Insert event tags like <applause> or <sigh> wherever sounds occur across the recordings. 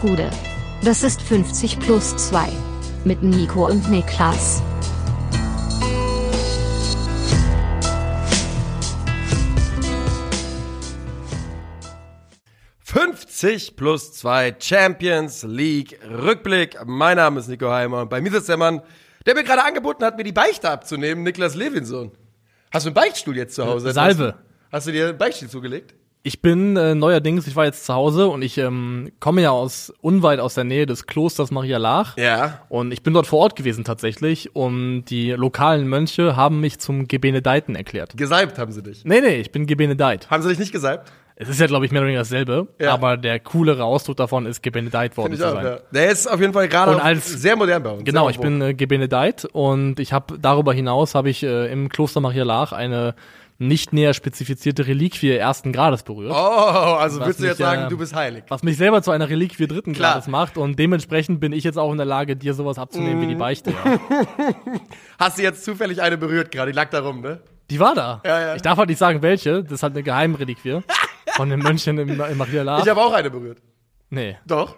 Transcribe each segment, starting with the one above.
Gude. Das ist 50 plus 2. Mit Nico und Niklas. »50 plus 2 Champions League Rückblick. Mein Name ist Nico Heimer und bei mir ist der Mann, der mir gerade angeboten hat, mir die Beichte abzunehmen, Niklas Levinson. Hast du einen Beichtstuhl jetzt zu Hause? Salve. Hast du dir einen Beichtstuhl zugelegt? Ich bin äh, neuerdings, ich war jetzt zu Hause und ich ähm, komme ja aus unweit aus der Nähe des Klosters Maria Lach. Ja. Und ich bin dort vor Ort gewesen tatsächlich und die lokalen Mönche haben mich zum Gebenedeiten erklärt. Gesalbt haben sie dich. Nee, nee, ich bin Gebenedeit. Haben sie dich nicht gesalbt? Es ist ja, glaube ich, mehr oder weniger dasselbe, Ja. aber der coolere Ausdruck davon ist Gebenedeit worden zu auch, sein. ja. Der ist auf jeden Fall gerade sehr modern bei uns. Genau, ich bin äh, Gebenedeit und ich habe darüber hinaus habe ich äh, im Kloster Maria Lach eine nicht näher spezifizierte Reliquie ersten Grades berührt. Oh, also willst du jetzt mich, sagen, äh, du bist heilig. Was mich selber zu einer Reliquie dritten Klar. Grades macht und dementsprechend bin ich jetzt auch in der Lage, dir sowas abzunehmen wie Mhm. die Beichte. Ja. <laughs> Hast du jetzt zufällig eine berührt gerade? Die lag da rum, ne? Die war da. Ja, ja. Ich darf halt nicht sagen, welche. Das ist halt eine Geheimreliquie <laughs> von den Mönchen im, im Maria Lach. Ich habe auch eine berührt. Nee. Doch.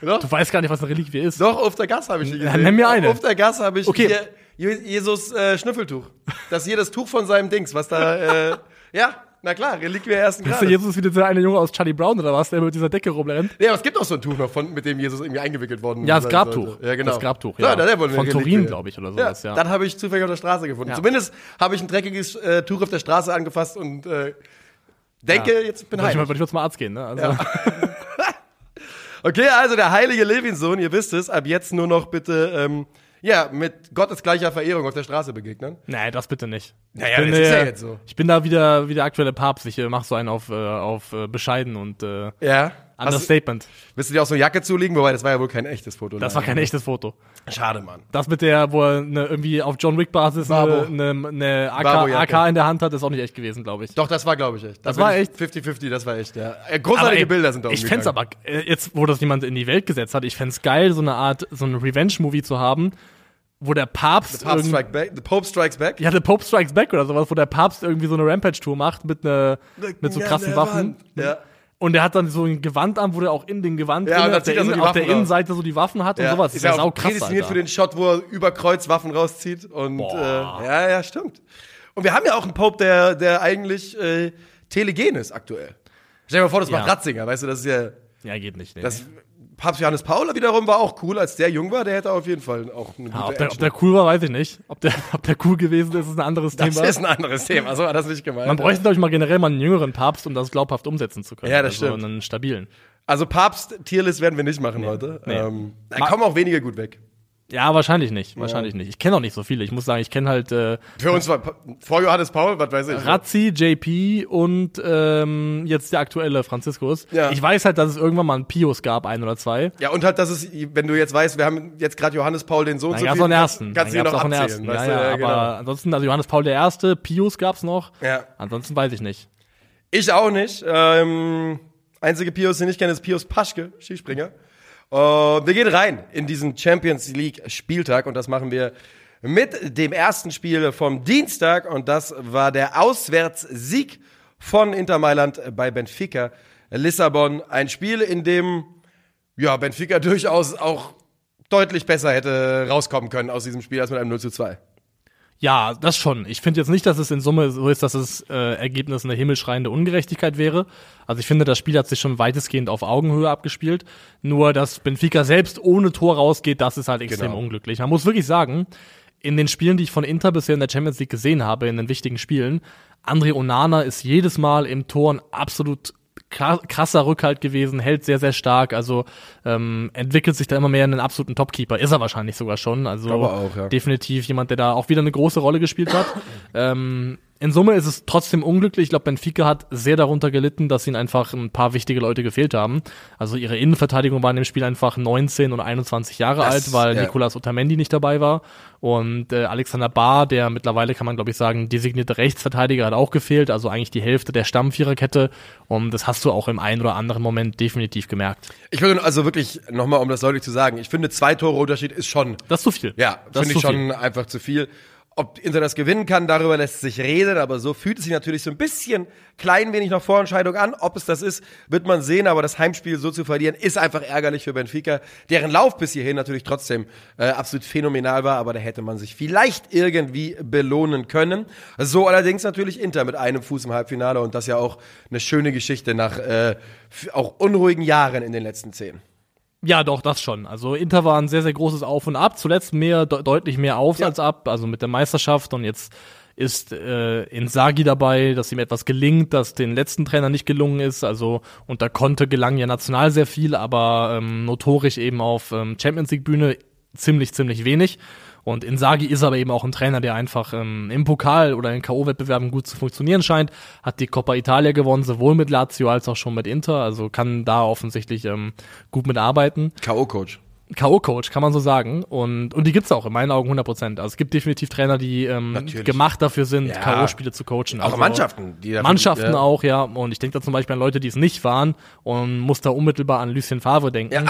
Doch. Du weißt gar nicht, was eine Reliquie ist. Doch, auf der Gas habe ich die gesehen. nenn mir eine. Auf der Gas habe ich Okay. hier Jesus äh, Schnüffeltuch. Das hier das Tuch von seinem Dings, was da, äh, ja, na klar, Reliquie ersten Ist der Grades. Jesus wieder der eine Junge aus Charlie Brown oder was, der mit dieser Decke rumrennt? Nee, aber es gibt auch so ein Tuch noch, von, mit dem Jesus irgendwie eingewickelt worden Ja, das Grabtuch. sollte. Ja, genau. Das Grabtuch, ja. ja. der Von eine Turin, Reliquie. glaube ich, oder Ja, sowas, ja. dann habe ich zufällig auf der Straße gefunden. Ja. Zumindest habe ich ein dreckiges äh, Tuch auf der Straße angefasst und äh, denke, jetzt bin ich, mal, würde ich mal zum Arzt gehen, ne? Also, <laughs> Okay, also der heilige Levinsohn, ihr wisst es, ab jetzt nur noch bitte, ähm, ja, mit Gottes gleicher Verehrung auf der Straße begegnen. Nee, das bitte nicht. Naja, ich bin, das ist ja äh, jetzt so. Ich bin da wieder, wie der aktuelle Papst. Ich äh, mach so einen auf, äh, auf äh, bescheiden und äh, Ja. Hast, Understatement. willst du dir auch so eine Jacke zulegen? Wobei, das war ja wohl kein echtes Foto. Das war kein echtes Foto. Schade, Mann. Das mit der, wo er ne, irgendwie auf John Wick Basis Babo. eine, eine, eine AK. AK in der Hand hat, ist auch nicht echt gewesen, glaube ich. Doch, das war, glaube ich, echt. Da Das bin war echt? 50-50, das war echt, ja. Äh, Großartige ey, Bilder sind da Ich fänd's aber, jetzt, wo das jemand in die Welt gesetzt hat, ich fänd's geil, so eine Art, so ein Revenge-Movie zu haben, wo der Papst, The Pope, irgend- strike back, The Pope Strikes Back. ja, der Pope Strikes Back oder sowas, wo der Papst irgendwie so eine Rampage-Tour macht mit, ne, mit so Ja, krassen Waffen. Ja. Und der hat dann so ein Gewand an, wo der auch in dem Gewand Ja, drin und auf der, er so die auf der. Innenseite so die Waffen hat und Ja, sowas. ist Das ja ist auch krass, prädestiniert Alter. für den Shot, wo er über Kreuz Waffen rauszieht. Und äh, ja, ja, stimmt. Und wir haben ja auch einen Pope, der, der eigentlich äh, telegen ist aktuell. Stell dir mal vor, das Ja. macht Ratzinger, weißt du, das ist ja. Ja, geht nicht. Nee, Das. Papst Johannes Paul wiederum war auch cool, als der jung war, der hätte auf jeden Fall auch eine Ja, gute ob, der, ob der cool war, weiß ich nicht. Ob der, ob der cool gewesen ist, ist ein anderes Das Thema. ist ein anderes Thema, so war das nicht gemeint. Man bräuchte, glaube ich, mal generell mal einen jüngeren Papst, um das glaubhaft umsetzen zu können. Ja, das also stimmt. einen stabilen. Also Papst-Tierlist werden wir nicht machen heute. nee. Ähm, da kommen auch wenige gut weg. Ja, wahrscheinlich nicht. Wahrscheinlich nicht. Ich kenne auch nicht so viele. Ich muss sagen, ich kenne halt äh, Für uns war vor Johannes Paul, was weiß ich. Razzi, JP und ähm, jetzt der aktuelle Franziskus. Ja. Ich weiß halt, dass es irgendwann mal einen Pius gab, ein oder zwei. Ja, und halt, dass es, wenn du jetzt weißt, wir haben jetzt gerade Johannes Paul den Sohn zu gab es viel, den ersten. kannst du gab's noch den abzählen. ersten. weißt Ja, du? ja, genau. aber ansonsten, also Johannes Paul der Erste, Pius gab's noch. Ja. Ansonsten weiß ich nicht. Ich auch nicht. Ähm, einzige Pius, den ich kenne, ist Pius Paschke, Skispringer. Äh, wir gehen rein in diesen Champions League Spieltag und das machen wir mit dem ersten Spiel vom Dienstag und das war der Auswärtssieg von Inter Mailand bei Benfica Lissabon. Ein Spiel, in dem ja, Benfica durchaus auch deutlich besser hätte rauskommen können aus diesem Spiel als mit einem 0 zu 2. Ja, das schon. Ich finde jetzt nicht, dass es in Summe so ist, dass das äh, Ergebnis eine himmelschreiende Ungerechtigkeit wäre. Also ich finde, das Spiel hat sich schon weitestgehend auf Augenhöhe abgespielt. Nur, dass Benfica selbst ohne Tor rausgeht, das ist halt extrem Genau. unglücklich. Man muss wirklich sagen, in den Spielen, die ich von Inter bisher in der Champions League gesehen habe, in den wichtigen Spielen, André Onana ist jedes Mal im Tor ein absolut krasser Rückhalt gewesen, hält sehr, sehr stark, also ähm, entwickelt sich da immer mehr in einen absoluten Topkeeper. Ist er wahrscheinlich sogar schon. Also auch, ja. definitiv jemand, der da auch wieder eine große Rolle gespielt hat. <clears throat> ähm, in Summe ist es trotzdem unglücklich. Ich glaube, Benfica hat sehr darunter gelitten, dass ihnen einfach ein paar wichtige Leute gefehlt haben. Also ihre Innenverteidigung war in dem Spiel einfach 19 und 21 Jahre Das- alt, weil ja. Nicolas Otamendi nicht dabei war. Und äh, Alexander Bahr, der mittlerweile, kann man glaube ich sagen, designierte Rechtsverteidiger, hat auch gefehlt. Also eigentlich die Hälfte der Stammviererkette. Und das hast du auch im einen oder anderen Moment definitiv gemerkt. Ich würde also wirklich nochmal, um das deutlich zu sagen, ich finde, zwei Tore Unterschied ist schon Das ist zu viel. Ja, das finde ich schon einfach zu viel. Ob Inter das gewinnen kann, darüber lässt sich reden, aber so fühlt es sich natürlich so ein bisschen klein wenig nach Vorentscheidung an. Ob es das ist, wird man sehen, aber das Heimspiel so zu verlieren, ist einfach ärgerlich für Benfica, deren Lauf bis hierhin natürlich trotzdem äh, absolut phänomenal war, aber da hätte man sich vielleicht irgendwie belohnen können. So allerdings natürlich Inter mit einem Fuß im Halbfinale und das ja auch eine schöne Geschichte nach äh, auch unruhigen Jahren in den letzten zehn. Ja, doch, das schon. Also Inter war ein sehr, sehr großes Auf und Ab. Zuletzt mehr, de deutlich mehr auf ja. als ab, also mit der Meisterschaft und jetzt ist äh, Insagi dabei, dass ihm etwas gelingt, das den letzten Trainer nicht gelungen ist. Also unter Conte gelang ja national sehr viel, aber ähm, notorisch eben auf ähm, Champions League Bühne ziemlich, ziemlich wenig. Und Insagi ist aber eben auch ein Trainer, der einfach ähm, im Pokal oder in K.O.-Wettbewerben gut zu funktionieren scheint. Hat die Coppa Italia gewonnen, sowohl mit Lazio als auch schon mit Inter. Also kann da offensichtlich ähm, gut mitarbeiten. K.O.-Coach. K.O.-Coach, kann man so sagen. Und, und die gibt's auch, in meinen Augen 100 Prozent. Also es gibt definitiv Trainer, die ähm, gemacht dafür sind, ja. K.O.-Spiele zu coachen. Auch also, Mannschaften. Die dafür, Mannschaften ja. auch, ja. Und ich denke da zum Beispiel an Leute, die es nicht waren und muss da unmittelbar an Lucien Favre denken, ja.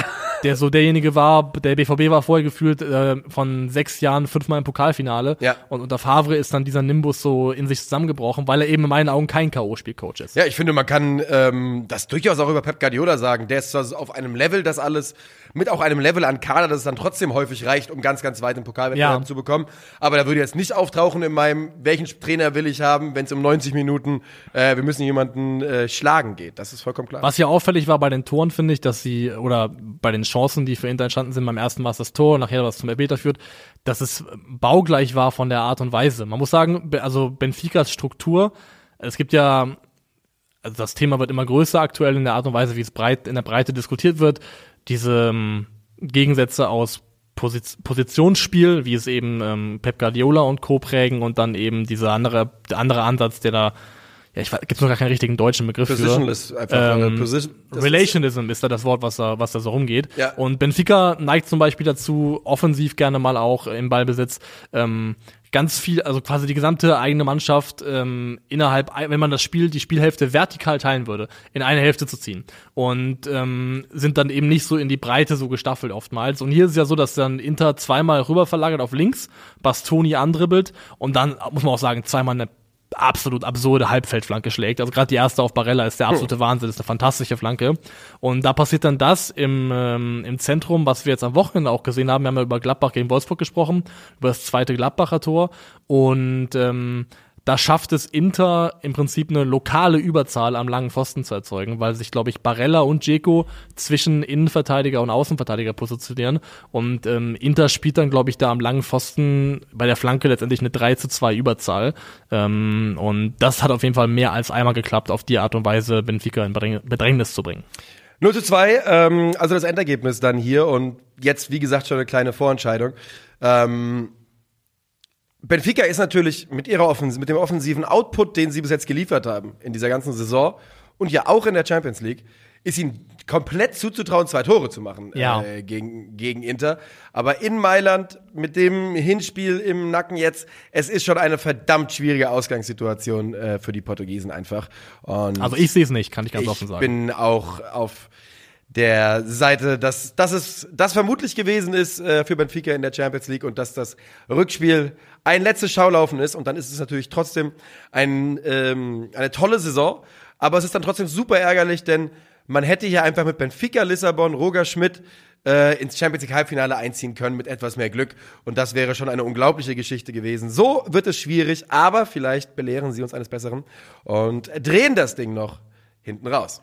der so derjenige war, der BVB war vorher gefühlt äh, von sechs Jahren fünfmal im Pokalfinale. Ja. Und unter Favre ist dann dieser Nimbus so in sich zusammengebrochen, weil er eben in meinen Augen kein K.O.-Spielcoach ist. Ja, ich finde, man kann ähm, das durchaus auch über Pep Guardiola sagen. Der ist zwar auf einem Level, das alles mit auch einem Level an Kader, dass es dann trotzdem häufig reicht, um ganz, ganz weit im Pokalwettbewerb ja. zu bekommen. Aber da würde jetzt nicht auftauchen in meinem, welchen Trainer will ich haben, wenn es um 90 Minuten, äh, wir müssen jemanden äh, schlagen geht. Das ist vollkommen klar. Was ja auffällig war bei den Toren, finde ich, dass sie, oder bei den Chancen, die für Inter entstanden sind, beim ersten Mal das Tor, nachher was zum Elfmeter führt, dass es baugleich war von der Art und Weise. Man muss sagen, also Benficas Struktur, es gibt ja also das Thema wird immer größer aktuell in der Art und Weise, wie es breit in der Breite diskutiert wird diese ähm, Gegensätze aus Posi Positionsspiel, wie es eben ähm, Pep Guardiola und Co. prägen und dann eben dieser andere, der andere Ansatz, der da ja, ich gibt noch gar keinen richtigen deutschen Begriff Positionless, für. Einfach ähm, Position, Relationism ist da das Wort, was da, was da so rumgeht. Ja. Und Benfica neigt zum Beispiel dazu, offensiv gerne mal auch im Ballbesitz ähm, ganz viel, also quasi die gesamte eigene Mannschaft ähm, innerhalb, wenn man das Spiel, die Spielhälfte vertikal teilen würde, in eine Hälfte zu ziehen. Und ähm, sind dann eben nicht so in die Breite so gestaffelt oftmals. Und hier ist es ja so, dass dann Inter zweimal rüber verlagert auf links, Bastoni andribbelt und dann, muss man auch sagen, zweimal eine absolut absurde Halbfeldflanke schlägt. Also gerade die erste auf Barella ist der absolute Wahnsinn, ist eine fantastische Flanke. Und da passiert dann das im, ähm, im Zentrum, was wir jetzt am Wochenende auch gesehen haben. Wir haben ja über Gladbach gegen Wolfsburg gesprochen, über das zweite Gladbacher Tor. Und ähm, da schafft es Inter im Prinzip eine lokale Überzahl am langen Pfosten zu erzeugen, weil sich, glaube ich, Barella und Dzeko zwischen Innenverteidiger und Außenverteidiger positionieren. Und ähm, Inter spielt dann, glaube ich, da am langen Pfosten bei der Flanke letztendlich eine 3 zu 2 Überzahl. Ähm, und das hat auf jeden Fall mehr als einmal geklappt, auf die Art und Weise Benfica in Bedrängnis zu bringen. 0 zu 2, ähm, also das Endergebnis dann hier und jetzt, wie gesagt, schon eine kleine Vorentscheidung. Ähm, Benfica ist natürlich mit ihrer Offensive, mit dem offensiven Output, den sie bis jetzt geliefert haben in dieser ganzen Saison und ja auch in der Champions League, ist ihnen komplett zuzutrauen, zwei Tore zu machen ja. äh, gegen, gegen Inter. Aber in Mailand mit dem Hinspiel im Nacken jetzt, es ist schon eine verdammt schwierige Ausgangssituation äh, für die Portugiesen einfach. Und also ich sehe es nicht, kann ich ganz offen sagen. Ich bin auch auf der Seite, dass, dass es das vermutlich gewesen ist äh, für Benfica in der Champions League und dass das Rückspiel ein letztes Schaulaufen ist. Und dann ist es natürlich trotzdem ein, ähm, eine tolle Saison. Aber es ist dann trotzdem super ärgerlich, denn man hätte hier einfach mit Benfica Lissabon, Roger Schmidt äh, ins Champions League Halbfinale einziehen können mit etwas mehr Glück. Und das wäre schon eine unglaubliche Geschichte gewesen. So wird es schwierig, aber vielleicht belehren sie uns eines Besseren und drehen das Ding noch hinten raus.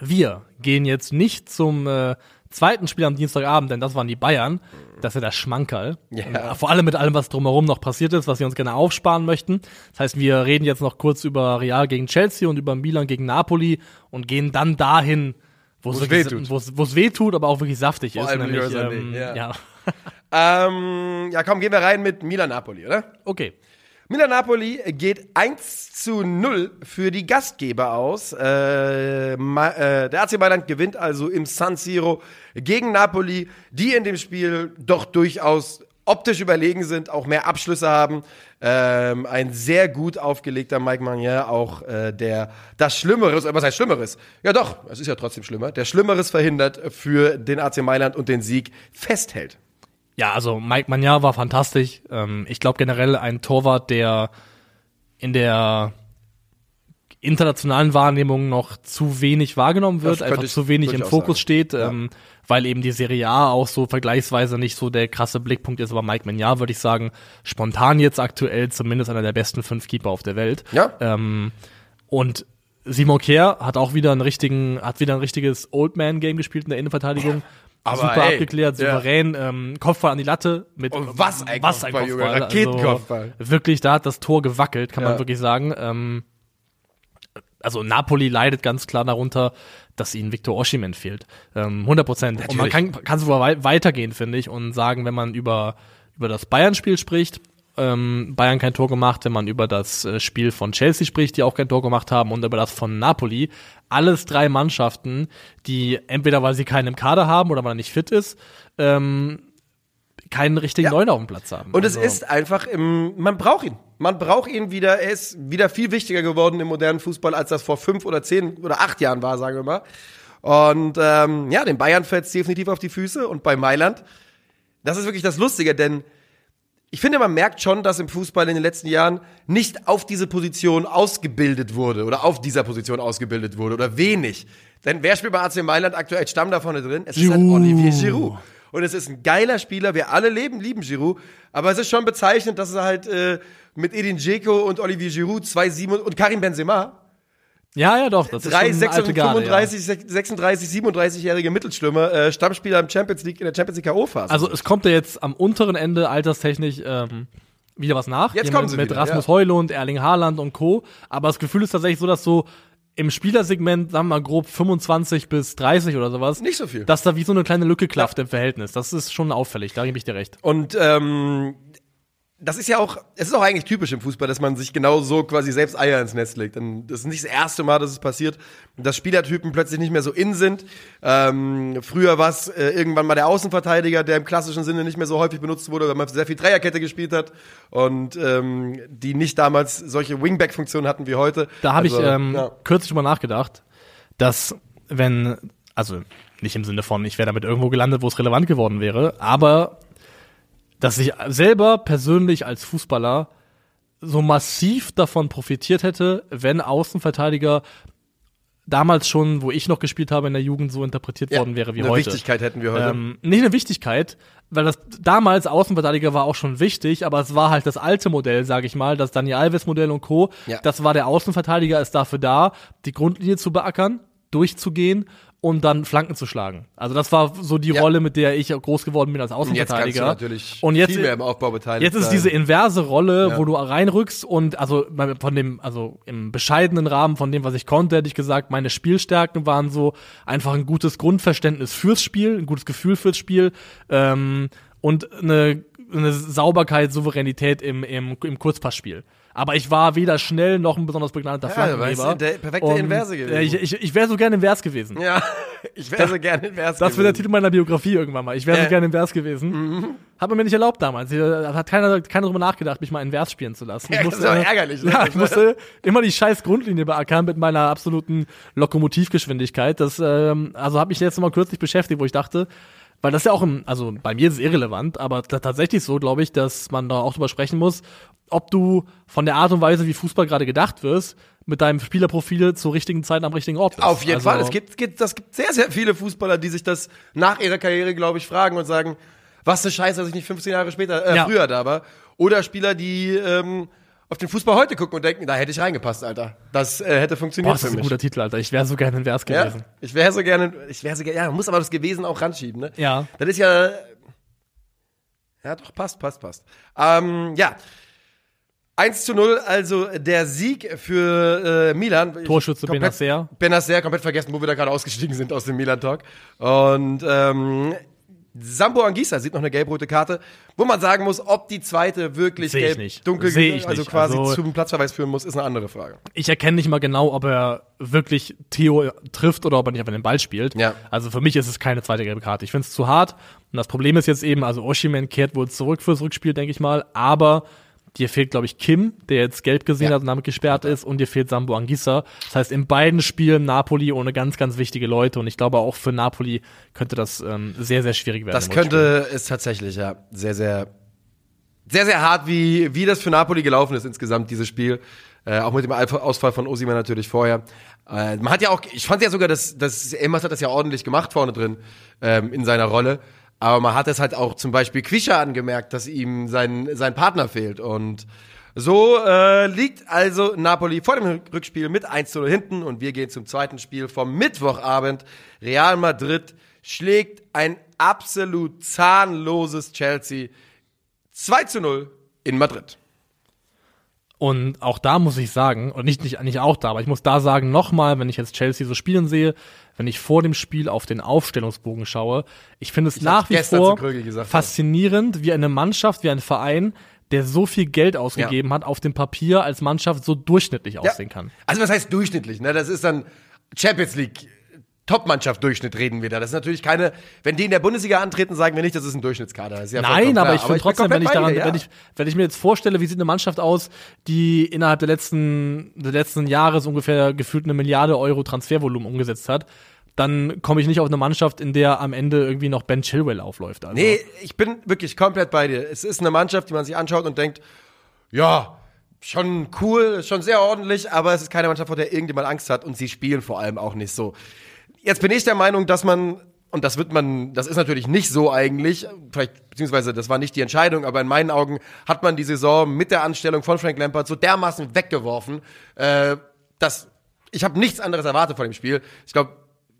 Wir gehen jetzt nicht zum äh, zweiten Spiel am Dienstagabend, denn das waren die Bayern. Das ist ja der Schmankerl. Ja. Äh, vor allem mit allem, was drumherum noch passiert ist, was wir uns gerne aufsparen möchten. Das heißt, wir reden jetzt noch kurz über Real gegen Chelsea und über Milan gegen Napoli und gehen dann dahin, wo es weh tut. Wo es weh tut, aber auch wirklich saftig vor ist. Nämlich, ähm, ja. Ja. <laughs> ähm, ja, komm, gehen wir rein mit Milan Napoli, oder? Okay. Milan Napoli geht 1 zu 0 für die Gastgeber aus. Äh, äh, der AC Mailand gewinnt also im San Siro gegen Napoli, die in dem Spiel doch durchaus optisch überlegen sind, auch mehr Abschlüsse haben. Ähm, ein sehr gut aufgelegter Mike Magnier, auch äh, der das Schlimmeres, was heißt Schlimmeres? Ja doch, es ist ja trotzdem schlimmer, der Schlimmeres verhindert für den AC Mailand und den Sieg festhält. Ja, also Mike Magnar war fantastisch. Ähm, ich glaube generell ein Torwart, der in der internationalen Wahrnehmung noch zu wenig wahrgenommen wird, einfach ich zu wenig im Fokus sagen. steht, Ja. ähm, weil eben die Serie A auch so vergleichsweise nicht so der krasse Blickpunkt ist. Aber Mike Magnar würde ich sagen, spontan jetzt aktuell zumindest einer der besten fünf Keeper auf der Welt. Ja. Ähm, und Simon Kehr hat auch wieder einen richtigen, hat wieder ein richtiges Old Man Game gespielt in der Innenverteidigung. Aber Super ey, abgeklärt, ja. souverän, ähm, Kopfball an die Latte mit Und was ein was ein Kopfball, Junge, Kopfball, Raketenkopfball. Also, wirklich, da hat das Tor gewackelt, kann Ja. man wirklich sagen. Ähm, also Napoli leidet ganz klar darunter, dass ihnen Victor Osimhen fehlt. Ähm, 100 Prozent. Und man kann, kann sogar wei weitergehen, finde ich, und sagen, wenn man über, über das Bayern-Spiel spricht, ähm, Bayern kein Tor gemacht, wenn man über das äh, Spiel von Chelsea spricht, die auch kein Tor gemacht haben, und über das von Napoli. Alles drei Mannschaften, die entweder, weil sie keinen im Kader haben oder weil er nicht fit ist, ähm, keinen richtigen Ja. Neuner auf dem Platz haben. Und Also- es ist einfach, im, man braucht ihn. Man braucht ihn wieder. Er ist wieder viel wichtiger geworden im modernen Fußball, als das vor fünf oder zehn oder acht Jahren war, sagen wir mal. Und ähm, ja, den Bayern fällt es definitiv auf die Füße. Und bei Mailand, das ist wirklich das Lustige, denn ich finde, man merkt schon, dass im Fußball in den letzten Jahren nicht auf diese Position ausgebildet wurde oder auf dieser Position ausgebildet wurde oder wenig. Denn wer spielt bei AC Mailand aktuell Stamm da vorne drin? Es ist ein Giroud. Olivier Giroud. Und es ist ein geiler Spieler. Wir alle leben, lieben Giroud. Aber es ist schon bezeichnend, dass er halt äh, mit Edin Dzeko und Olivier Giroud, zwei Sieben und Karim Benzema, ja, ja, doch, das drei, ist schon sechs, eine alte Garde, ja. 35, 36, 37-jährige Mittelstürmer, äh, Stammspieler im Champions League, in der Champions League K.O.-Phase. Also es kommt ja jetzt am unteren Ende alterstechnisch ähm, wieder was nach. Jetzt kommen sie mit wieder, Rasmus ja. Heulund, Erling Haaland und Co. Aber das Gefühl ist tatsächlich so, dass so im Spielersegment, sagen wir mal grob 25 bis 30 oder sowas, Nicht so viel. dass da wie so eine kleine Lücke klafft im Verhältnis. Das ist schon auffällig, da gebe ich dir recht. Und ähm, das ist ja auch, es ist auch eigentlich typisch im Fußball, dass man sich genau so quasi selbst Eier ins Nest legt. Denn das ist nicht das erste Mal, dass es passiert, dass Spielertypen plötzlich nicht mehr so in sind. Ähm, früher war es äh, irgendwann mal der Außenverteidiger, der im klassischen Sinne nicht mehr so häufig benutzt wurde, weil man sehr viel Dreierkette gespielt hat und ähm, die nicht damals solche Wingback-Funktionen hatten wie heute. Da habe Also, ich ähm, ja. kürzlich drüber nachgedacht, dass wenn, also nicht im Sinne von, ich wäre damit irgendwo gelandet, wo es relevant geworden wäre, aber dass ich selber persönlich als Fußballer so massiv davon profitiert hätte, wenn Außenverteidiger damals schon, wo ich noch gespielt habe in der Jugend, so interpretiert Ja, worden wäre wie eine heute. Wichtigkeit hätten wir heute. Ähm, nicht eine Wichtigkeit, weil das damals Außenverteidiger war auch schon wichtig, aber es war halt das alte Modell, sage ich mal, das Dani Alves Modell und Co. Ja. Das war der Außenverteidiger ist dafür da, die Grundlinie zu beackern, durchzugehen und dann Flanken zu schlagen. Also das war so die Ja. Rolle, mit der ich groß geworden bin als Und jetzt kannst du Außenverteidiger. natürlich und jetzt viel mehr im Aufbau beteiligt Jetzt ist diese inverse Rolle, Ja. wo du reinrückst und also von dem, also im bescheidenen Rahmen von dem, was ich konnte, hätte ich gesagt, meine Spielstärken waren so einfach ein gutes Grundverständnis fürs Spiel, ein gutes Gefühl fürs Spiel ähm, und eine, eine Sauberkeit, Souveränität im, im, im Kurzpassspiel. Aber ich war weder schnell noch ein besonders begnadeter Ja, Flankengeber. der perfekte Und, Inverse gewesen. äh, Ich, ich, ich wäre so gerne im Vers gewesen. Ja, <laughs> ich wäre so gerne in Vers Das wird der Titel meiner Biografie irgendwann mal. Ich wäre Ja. so gerne im Vers gewesen. Hat man mir nicht erlaubt damals. Hat keiner, keiner drüber nachgedacht, mich mal in Vers spielen zu lassen. Ja, Ich das ist aber ärgerlich, ne? <laughs> Ja, ich musste immer die scheiß Grundlinie beackern mit meiner absoluten Lokomotivgeschwindigkeit. Das, ähm, also habe mich jetzt noch mal kürzlich beschäftigt, wo ich dachte, weil das ja auch im, also bei mir ist es irrelevant, aber ta- tatsächlich so, glaube ich, dass man da auch drüber sprechen muss, ob du von der Art und Weise, wie Fußball gerade gedacht wirst, mit deinem Spielerprofil zur richtigen Zeit am richtigen Ort bist. Auf jeden Also- Fall. Es gibt, gibt, das gibt sehr, sehr viele Fußballer, die sich das nach ihrer Karriere, glaube ich, fragen und sagen, was eine Scheiße, dass ich nicht 15 Jahre später, äh, Ja. früher da war. Oder Spieler, die ähm, auf den Fußball heute gucken und denken, da hätte ich reingepasst, Alter. Das äh, hätte Boah, funktioniert das ist für ein mich. guter Titel, Alter. Ich wäre so gerne Vers Ja, gewesen. ich wäre so gerne, ich wäre so gerne, ja, man muss aber das gewesen auch ranschieben, ne? Ja. Das ist ja, ja, doch, passt, passt, passt. Ähm, ja. 1 zu 0, also der Sieg für äh, Milan. Torschütze komplett- Benacer. Benacer, komplett vergessen, wo wir da gerade ausgestiegen sind aus dem Milan-Talk. Und ähm, Sambo Anguissa sieht noch eine gelb-rote Karte, wo man sagen muss, ob die zweite wirklich Seh gelb, nicht. dunkel, also nicht. quasi Also- zum Platzverweis führen muss, ist eine andere Frage. Ich erkenne nicht mal genau, ob er wirklich Theo trifft oder ob er nicht einfach den Ball spielt. Ja. Also für mich ist es keine zweite gelbe Karte. Ich finde es zu hart. Und das Problem ist jetzt eben, also Oshiman kehrt wohl zurück fürs Rückspiel, denke ich mal. Aber dir fehlt, glaube ich, Kim, der jetzt gelb gesehen Ja. hat und damit gesperrt ist, und dir fehlt Sambo Anguissa. Das heißt, in beiden Spielen Napoli ohne ganz, ganz wichtige Leute. Und ich glaube, auch für Napoli könnte das ähm, sehr, sehr schwierig werden. Das könnte es tatsächlich, ja, sehr, sehr, sehr, sehr hart, wie, wie das für Napoli gelaufen ist insgesamt, dieses Spiel. Äh, auch mit dem Ausfall von Osimhen natürlich vorher. Äh, man hat ja auch, ich fand ja sogar, dass, dass Elmas hat das ja ordentlich gemacht vorne drin, ähm, in seiner Rolle. Aber man hat es halt auch zum Beispiel Quisha angemerkt, dass ihm sein, sein Partner fehlt. Und so äh, liegt also Napoli vor dem Rückspiel mit 1 zu 0 hinten und wir gehen zum zweiten Spiel vom Mittwochabend. Real Madrid schlägt ein absolut zahnloses Chelsea 2 zu 0 in Madrid. Und auch da muss ich sagen, und nicht, nicht, nicht auch da, aber ich muss da sagen, nochmal, wenn ich jetzt Chelsea so spielen sehe, wenn ich vor dem Spiel auf den Aufstellungsbogen schaue, ich finde es nach wie vor gesagt, faszinierend, wie eine Mannschaft, wie ein Verein, der so viel Geld ausgegeben hat, auf dem Papier als Mannschaft so durchschnittlich aussehen kann. Also was heißt durchschnittlich? Ne? Das ist dann Champions League. Top-Mannschaft Durchschnitt reden wir da. Das ist natürlich keine, wenn die in der Bundesliga antreten, sagen wir nicht, das ist ein Durchschnittskader. Ist ja Nein, aber ich finde trotzdem, wenn ich daran, dir, ja. wenn ich, wenn ich mir jetzt vorstelle, wie sieht eine Mannschaft aus, die innerhalb der letzten, des letzten Jahres ungefähr gefühlt eine Milliarde Euro Transfervolumen umgesetzt hat, dann komme ich nicht auf eine Mannschaft, in der am Ende irgendwie noch Ben Chilwell aufläuft. Also. Nee, ich bin wirklich komplett bei dir. Es ist eine Mannschaft, die man sich anschaut und denkt, ja, schon cool, schon sehr ordentlich, aber es ist keine Mannschaft, vor der irgendjemand Angst hat und sie spielen vor allem auch nicht so. Jetzt bin ich der Meinung, dass man, und das wird man, das ist natürlich nicht so eigentlich, vielleicht, beziehungsweise das war nicht die Entscheidung, aber in meinen Augen hat man die Saison mit der Anstellung von Frank Lampard so dermaßen weggeworfen, äh, dass ich habe nichts anderes erwartet von dem Spiel. Ich glaube,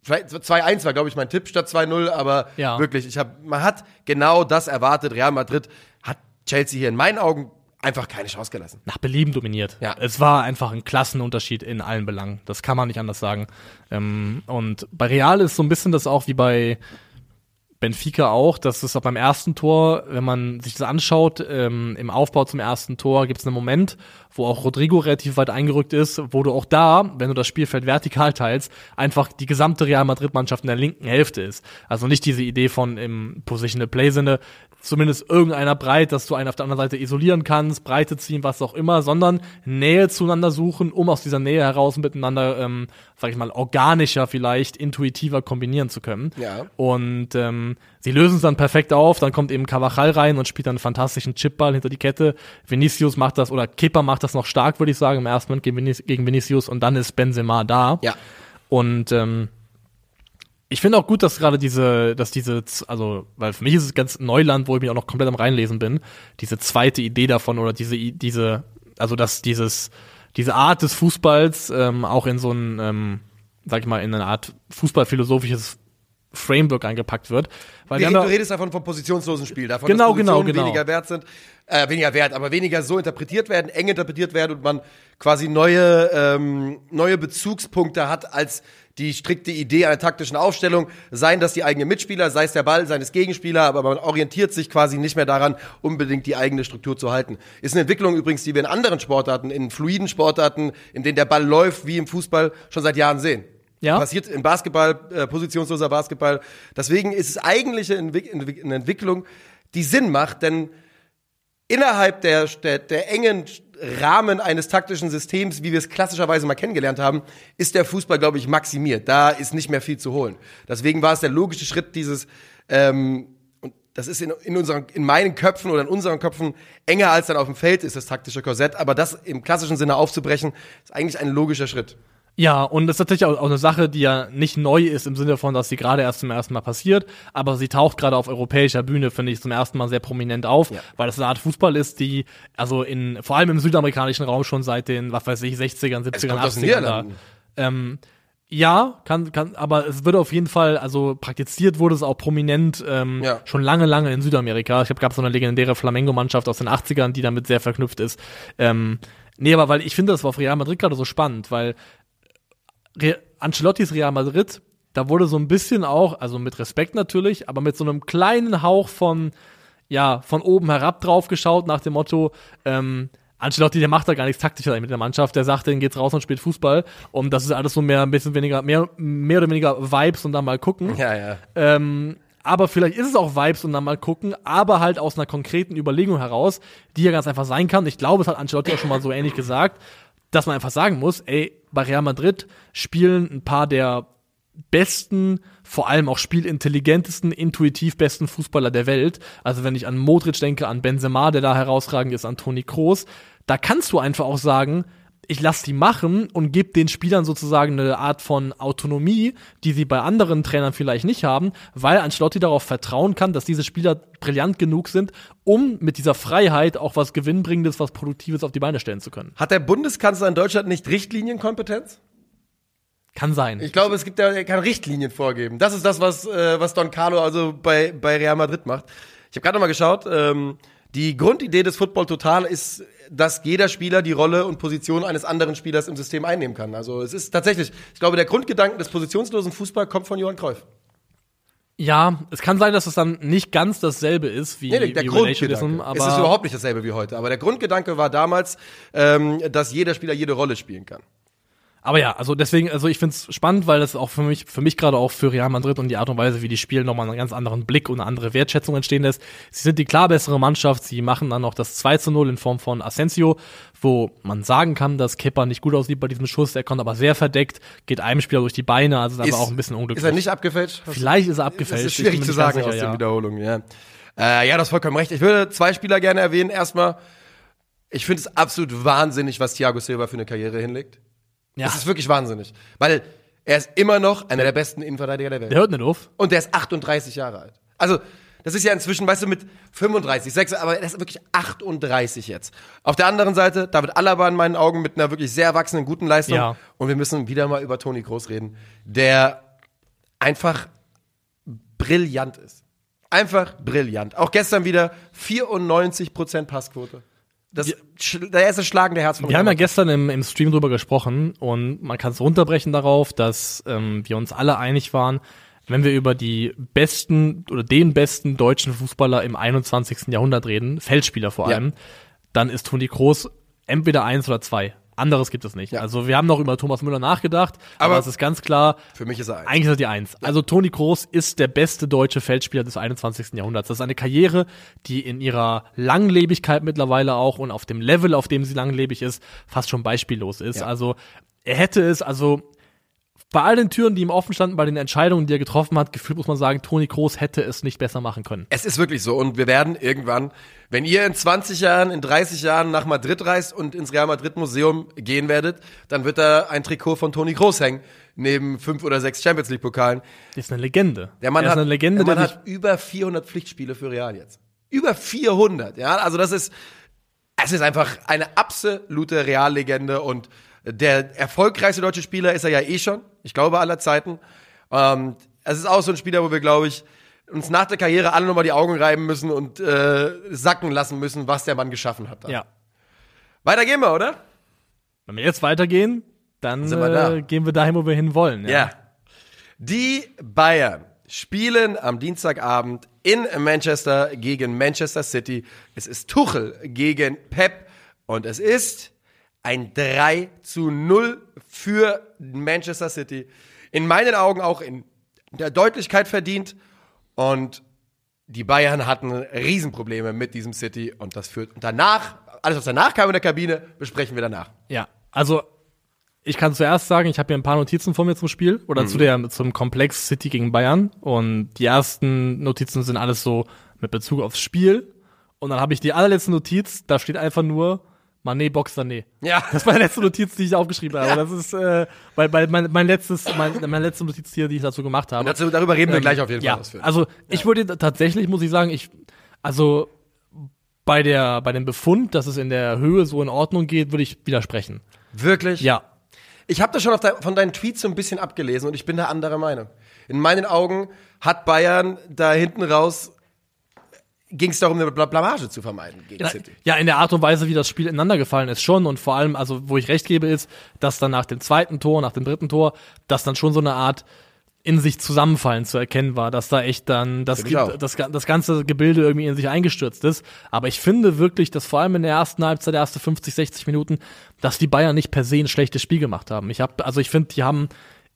vielleicht 2-1 war, glaube ich, mein Tipp statt 2-0, aber Ja. wirklich, ich habe, man hat genau das erwartet. Real Madrid hat Chelsea hier in meinen Augen einfach keine Chance gelassen. nach Belieben dominiert. Ja. Es war einfach ein Klassenunterschied in allen Belangen. Das kann man nicht anders sagen. Ähm, und bei Real ist so ein bisschen das auch wie bei Benfica auch, dass es auch beim ersten Tor, wenn man sich das anschaut, ähm, im Aufbau zum ersten Tor gibt es einen Moment, wo auch Rodrigo relativ weit eingerückt ist, wo du auch da, wenn du das Spielfeld vertikal teilst, einfach die gesamte Real Madrid-Mannschaft in der linken Hälfte ist. Also nicht diese Idee von im Positional Play-Sinne, zumindest irgendeiner breit, dass du einen auf der anderen Seite isolieren kannst, Breite ziehen, was auch immer, sondern Nähe zueinander suchen, um aus dieser Nähe heraus miteinander, ähm, sag ich mal, organischer vielleicht, intuitiver kombinieren zu können. Ja. Und ähm, sie lösen es dann perfekt auf, dann kommt eben Cavachal rein und spielt dann einen fantastischen Chipball hinter die Kette. Vinicius macht das, oder Kepa macht das noch stark, würde ich sagen, im ersten Moment gegen, Vinic gegen Vinicius und dann ist Benzema da. Ja. Und ähm, ich finde auch gut, dass gerade diese, dass diese, also, weil für mich ist es ganz Neuland, wo ich mich auch noch komplett am reinlesen bin, diese zweite Idee davon oder diese, diese, also dass dieses, diese Art des Fußballs ähm, auch in so ein, ähm, sag ich mal, in eine Art fußballphilosophisches Framework eingepackt wird. Weil Wir wir du redest davon vom positionslosen Spiel, davon, Genau, dass Positionen genau, genau. weniger wert sind, äh, weniger wert, aber weniger so interpretiert werden, eng interpretiert werden und man quasi neue, ähm, neue Bezugspunkte hat als die strikte Idee einer taktischen Aufstellung, seien das die eigenen Mitspieler, sei es der Ball seines Gegenspieler, aber man orientiert sich quasi nicht mehr daran, unbedingt die eigene Struktur zu halten. Ist eine Entwicklung übrigens, die wir in anderen Sportarten, in fluiden Sportarten, in denen der Ball läuft, wie im Fußball, schon seit Jahren sehen. Ja. Passiert im Basketball, äh, positionsloser Basketball. Deswegen ist es eigentlich eine, Entwick Entwick- eine Entwicklung, die Sinn macht, denn innerhalb der, der, der engen Rahmen eines taktischen Systems, wie wir es klassischerweise mal kennengelernt haben, ist der Fußball, glaube ich, maximiert. Da ist nicht mehr viel zu holen. Deswegen war es der logische Schritt, dieses, ähm, und das ist in, in, unseren, in meinen Köpfen oder in unseren Köpfen enger als dann auf dem Feld ist, das taktische Korsett. Aber das im klassischen Sinne aufzubrechen, ist eigentlich ein logischer Schritt. Ja, und das ist tatsächlich auch, eine Sache, die ja nicht neu ist im Sinne von, dass sie gerade erst zum ersten Mal passiert, aber sie taucht gerade auf europäischer Bühne, finde ich, zum ersten Mal sehr prominent auf, Ja. weil das eine Art Fußball ist, die, also in, vor allem im südamerikanischen Raum schon seit den, was weiß ich, 60ern, 70ern, kommt aus den 80ern da. Niederlanden. Ähm, ja, kann, kann, aber es wird auf jeden Fall, also praktiziert wurde es auch prominent ähm, Ja. schon lange, lange in Südamerika. Ich habe gab so eine legendäre Flamengo-Mannschaft aus den 80ern, die damit sehr verknüpft ist. Ähm, nee, aber weil ich finde, das war auf Real Madrid gerade so spannend, weil Re Ancelottis Real Madrid, da wurde so ein bisschen auch, also mit Respekt natürlich, aber mit so einem kleinen Hauch von, ja, von oben herab drauf geschaut, nach dem Motto, ähm, Ancelotti, der macht da gar nichts taktischer mit der Mannschaft, der sagt, denen geht's raus und spielt Fußball. Und das ist alles so mehr, ein bisschen weniger, mehr, mehr oder weniger Vibes und dann mal gucken. Ja, ja. Ähm, Aber vielleicht ist es auch Vibes und dann mal gucken, aber halt aus einer konkreten Überlegung heraus, die ja ganz einfach sein kann. Ich glaube, es hat Ancelotti auch schon mal so ähnlich gesagt, dass man einfach sagen muss, ey, bei Real Madrid spielen ein paar der besten, vor allem auch spielintelligentesten, intuitiv besten Fußballer der Welt. Also wenn ich an Modric denke, an Benzema, der da herausragend ist, an Toni Kroos, da kannst du einfach auch sagen, ich lasse die machen und gebe den Spielern sozusagen eine Art von Autonomie, die sie bei anderen Trainern vielleicht nicht haben, weil Ancelotti darauf vertrauen kann, dass diese Spieler brillant genug sind, um mit dieser Freiheit auch was Gewinnbringendes, was Produktives auf die Beine stellen zu können. Hat der Bundeskanzler in Deutschland nicht Richtlinienkompetenz? Kann sein. Ich glaube, es gibt da, er kann Richtlinien vorgeben. Das ist das, was, äh, was Don Carlo also bei, bei Real Madrid macht. Ich habe gerade noch mal geschaut, ähm, die Grundidee des Football Total ist, dass jeder Spieler die Rolle und Position eines anderen Spielers im System einnehmen kann. Also es ist tatsächlich, ich glaube, der Grundgedanke des positionslosen Fußball kommt von Johann Cruyff. Ja, es kann sein, dass es dann nicht ganz dasselbe ist wie, Nee, der wie Grundgedanke. Aber es ist überhaupt nicht dasselbe wie heute. Aber der Grundgedanke war damals, ähm, dass jeder Spieler jede Rolle spielen kann. Aber ja, also deswegen, also ich find's spannend, weil das auch für mich, für mich gerade auch für Real Madrid und die Art und Weise, wie die spielen, nochmal einen ganz anderen Blick und eine andere Wertschätzung entstehen lässt. Sie sind die klar bessere Mannschaft, sie machen dann noch das 2 zu 0 in Form von Asensio, wo man sagen kann, dass Kepa nicht gut aussieht bei diesem Schuss, er kommt aber sehr verdeckt, geht einem Spieler durch die Beine, also ist aber auch ein bisschen unglücklich. Ist er nicht abgefälscht? Vielleicht ist er Das abgefälscht. ist ich schwierig zu sagen aus sicher, den ja. Wiederholungen, ja. Äh, ja, das ist vollkommen recht. Ich würde zwei Spieler gerne erwähnen. Erstmal, ich finde es absolut wahnsinnig, was Thiago Silva für eine Karriere hinlegt. Ja, Das ist wirklich wahnsinnig. Weil er ist immer noch einer der besten Innenverteidiger der Welt. der hört nicht auf. Und der ist 38 Jahre alt. Also, das ist ja inzwischen, weißt du, mit 35, 6, aber er ist wirklich 38 jetzt. Auf der anderen Seite, David Alaba in meinen Augen mit einer wirklich sehr erwachsenen, guten Leistung. Ja. Und wir müssen wieder mal über Toni Kroos reden, der einfach brillant ist. Einfach brillant. Auch gestern wieder 94% Passquote. Das, der erste schlagende Herz von Wir haben ja gestern im, im Stream drüber gesprochen und man kann es runterbrechen darauf, dass ähm, wir uns alle einig waren, wenn wir über die besten oder den besten deutschen Fußballer im 21. Jahrhundert reden, Feldspieler vor Ja. allem, dann ist Toni Kroos entweder eins oder zwei. Anderes gibt es nicht. Ja. Also wir haben noch über Thomas Müller nachgedacht, aber, Aber es ist ganz klar, Für mich ist er eins. eigentlich ist er die Eins. Also Toni Kroos ist der beste deutsche Feldspieler des 21. Jahrhunderts. Das ist eine Karriere, die in ihrer Langlebigkeit mittlerweile auch und auf dem Level, auf dem sie langlebig ist, fast schon beispiellos ist. Ja. Also er hätte es, also bei all den Türen, die ihm offen standen, bei den Entscheidungen, die er getroffen hat, gefühlt muss man sagen, Toni Kroos hätte es nicht besser machen können. Es ist wirklich so. Und wir werden irgendwann, wenn ihr in 20 Jahren, in 30 Jahren nach Madrid reist und ins Real Madrid Museum gehen werdet, dann wird da ein Trikot von Toni Kroos hängen, neben fünf oder sechs Champions League Pokalen. Das ist eine Legende. Der Mann er ist hat, eine Legende, der Mann der hat über 400 Pflichtspiele für Real jetzt. Über 400, ja. Also das ist, es ist einfach eine absolute Reallegende und der erfolgreichste deutsche Spieler ist er ja eh schon. Ich glaube aller Zeiten. Ähm, es ist auch so ein Spieler, wo wir, glaube ich, uns nach der Karriere alle nochmal die Augen reiben müssen und äh, sacken lassen müssen, was der Mann geschaffen hat. da. ja. Weiter gehen wir, oder? Wenn wir jetzt weitergehen, dann Sind wir da. äh, gehen wir dahin, wo wir hinwollen. Ja. Die Bayern spielen am Dienstagabend in Manchester gegen Manchester City. Es ist Tuchel gegen Pep und es ist ein 3 zu 0 für Manchester City. In meinen Augen auch in der Deutlichkeit verdient. Und die Bayern hatten Riesenprobleme mit diesem City. Und das führt und danach, alles was danach kam in der Kabine, besprechen wir danach. Ja, also ich kann zuerst sagen, ich habe hier ein paar Notizen vor mir zum Spiel oder zu der zum Komplex City gegen Bayern. Und die ersten Notizen sind alles so mit Bezug aufs Spiel. Und dann habe ich die allerletzte Notiz, da steht einfach nur Mané Box Sané. Ja. Das war die letzte Notiz, die ich aufgeschrieben habe. Das ist äh, weil, weil mein, mein letztes mein, meine letzte Notiz hier, die ich dazu gemacht habe. Dazu, darüber reden wir Ähm, gleich auf jeden ja, Fall ausführlich. Also ich würde tatsächlich, muss ich sagen, ich, also bei der, bei dem Befund, dass es in der Höhe so in Ordnung geht, würde ich widersprechen. Wirklich? Ja. Ich habe das schon auf de von deinen Tweets so ein bisschen abgelesen und ich bin da anderer Meinung. In meinen Augen hat Bayern da hinten raus ging es darum, eine Bla Blamage zu vermeiden gegen City. Ja, in der Art und Weise, wie das Spiel ineinander gefallen ist, schon. Und vor allem, also wo ich recht gebe, ist, dass dann nach dem zweiten Tor, nach dem dritten Tor, dass dann schon so eine Art in sich zusammenfallen zu erkennen war, dass da echt dann das, das, das ganze Gebilde irgendwie in sich eingestürzt ist. Aber ich finde wirklich, dass vor allem in der ersten Halbzeit, der erste 50, 60 Minuten, dass die Bayern nicht per se ein schlechtes Spiel gemacht haben. Ich habe, also ich finde, die haben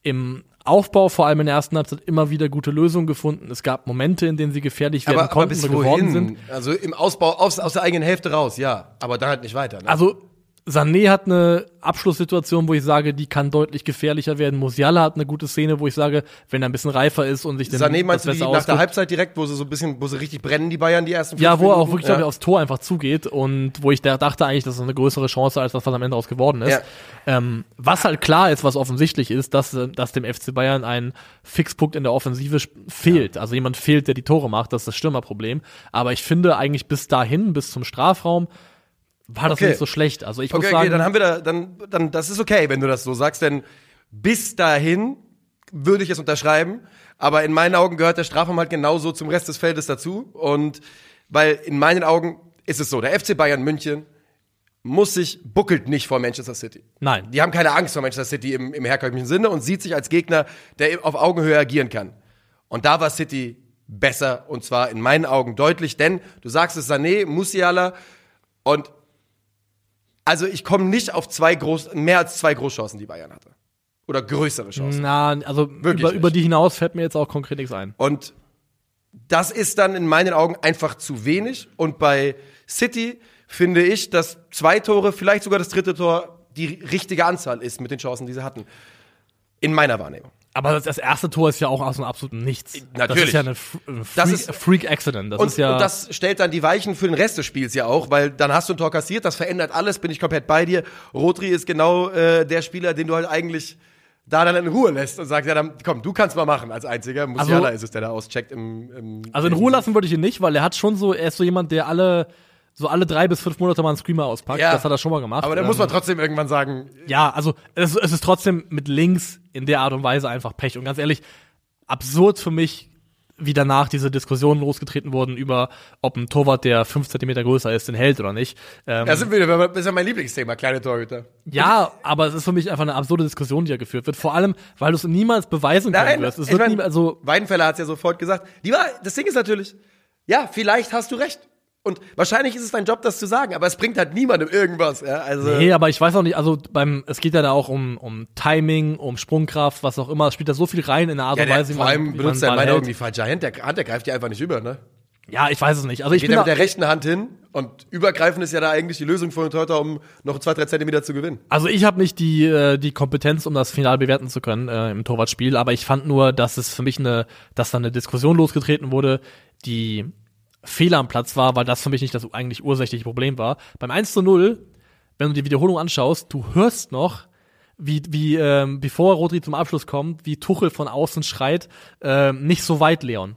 im Aufbau, vor allem in der ersten Halbzeit, immer wieder gute Lösungen gefunden. Es gab Momente, in denen sie gefährlich werden aber, aber konnten bis oder geworden sind. Also im Ausbau aus, aus der eigenen Hälfte raus, ja. Aber dann halt nicht weiter. Ne? Also Sané hat eine Abschlusssituation, wo ich sage, die kann deutlich gefährlicher werden. Musiala hat eine gute Szene, wo ich sage, wenn er ein bisschen reifer ist und sich den Sané meinst du das die besser nach der ausguckt- Halbzeit direkt, wo sie so ein bisschen, wo sie richtig brennen, die Bayern, die ersten Ja, wo er auch Minuten? wirklich, glaube ich, aufs Tor einfach zugeht und wo ich da dachte eigentlich, das ist eine größere Chance, als das, was am Ende aus geworden ist. Ähm, was halt klar ist, was offensichtlich ist, dass, dass dem FC Bayern ein Fixpunkt in der Offensive fehlt. Also jemand fehlt, der die Tore macht, das ist das Stürmerproblem. Aber ich finde eigentlich bis dahin, bis zum Strafraum, war das Okay. nicht so schlecht. Also ich muss Okay, sagen, okay, dann haben wir da, dann, dann, das ist okay, wenn du das so sagst, denn bis dahin würde ich es unterschreiben, aber in meinen Augen gehört der Strafraum halt genauso zum Rest des Feldes dazu und weil in meinen Augen ist es so, der FC Bayern München muss sich, buckelt nicht vor Manchester City. Nein. Die haben keine Angst vor Manchester City im, im herkömmlichen Sinne und sieht sich als Gegner, der auf Augenhöhe agieren kann. Und da war City besser und zwar in meinen Augen deutlich, denn du sagst es Sané, Musiala und also ich komme nicht auf zwei groß, mehr als zwei Großchancen, die Bayern hatte. Oder größere Chancen. na, also Wirklich über, nicht. über die hinaus fällt mir jetzt auch konkret nichts ein. Und das ist dann in meinen Augen einfach zu wenig. Und bei City finde ich, dass zwei Tore, vielleicht sogar das dritte Tor, die richtige Anzahl ist mit den Chancen, die sie hatten. In meiner Wahrnehmung. Aber das, das erste Tor ist ja auch aus dem absoluten Nichts. Das Natürlich. ist ja eine F- ein Freak, Das ist- Freak Accident. Das Und, ist ja. und das stellt dann die Weichen für den Rest des Spiels ja auch, weil dann hast du ein Tor kassiert, das verändert alles, bin ich komplett bei dir. Rodri ist genau äh, der Spieler, den du halt eigentlich da dann in Ruhe lässt und sagst, ja, dann komm, du kannst mal machen als einziger. Musiala ist es, der da auscheckt im, im Also in Ruhe lassen würde ich ihn nicht, weil er hat schon so, er ist so jemand, der alle, so alle drei bis fünf Monate mal einen Screamer auspackt. Ja. Das hat er schon mal gemacht. Aber da Ähm, muss man trotzdem irgendwann sagen, Ja, also es, es ist trotzdem mit links in der Art und Weise einfach Pech. Und ganz ehrlich, absurd für mich, wie danach diese Diskussionen losgetreten wurden über, ob ein Torwart, der fünf Zentimeter größer ist, den hält oder nicht. Ähm, da sind wir, das ist ja mein Lieblingsthema, kleine Torhüter. ja, aber es ist für mich einfach eine absurde Diskussion, die da geführt wird. Vor allem, weil du es niemals beweisen können Nein, wirst. Es ich wird mein, nie, also Weidenfeller hat es ja sofort gesagt. Die war, das Ding ist natürlich, ja, vielleicht hast du recht. Und wahrscheinlich ist es dein Job, das zu sagen, aber es bringt halt niemandem irgendwas. Ja? Also, Nee, aber ich weiß auch nicht, also beim, es geht ja da auch um, um Timing, um Sprungkraft, was auch immer. Es spielt da so viel rein in der Art ja, und der, Weise, wie vor allem benutzt er in meinen Augen die falsche Hand. Der, Hand, der greift ja einfach nicht über, ne? Ja, ich weiß es nicht. Also ich Geht bin da, mit der rechten Hand hin und übergreifen ist ja da eigentlich die Lösung den Torhüter, um noch zwei, drei Zentimeter zu gewinnen. also ich habe nicht die, äh, die Kompetenz, um das final bewerten zu können äh, im Torwartspiel, aber ich fand nur, dass es für mich eine, dass da eine Diskussion losgetreten wurde, die Fehler am Platz war, weil das für mich nicht das eigentlich ursächliche Problem war. Beim 1 zu 0, wenn du die Wiederholung anschaust, du hörst noch, wie, wie ähm, bevor Rodri zum Abschluss kommt, wie Tuchel von außen schreit, ähm, nicht so weit, Leon.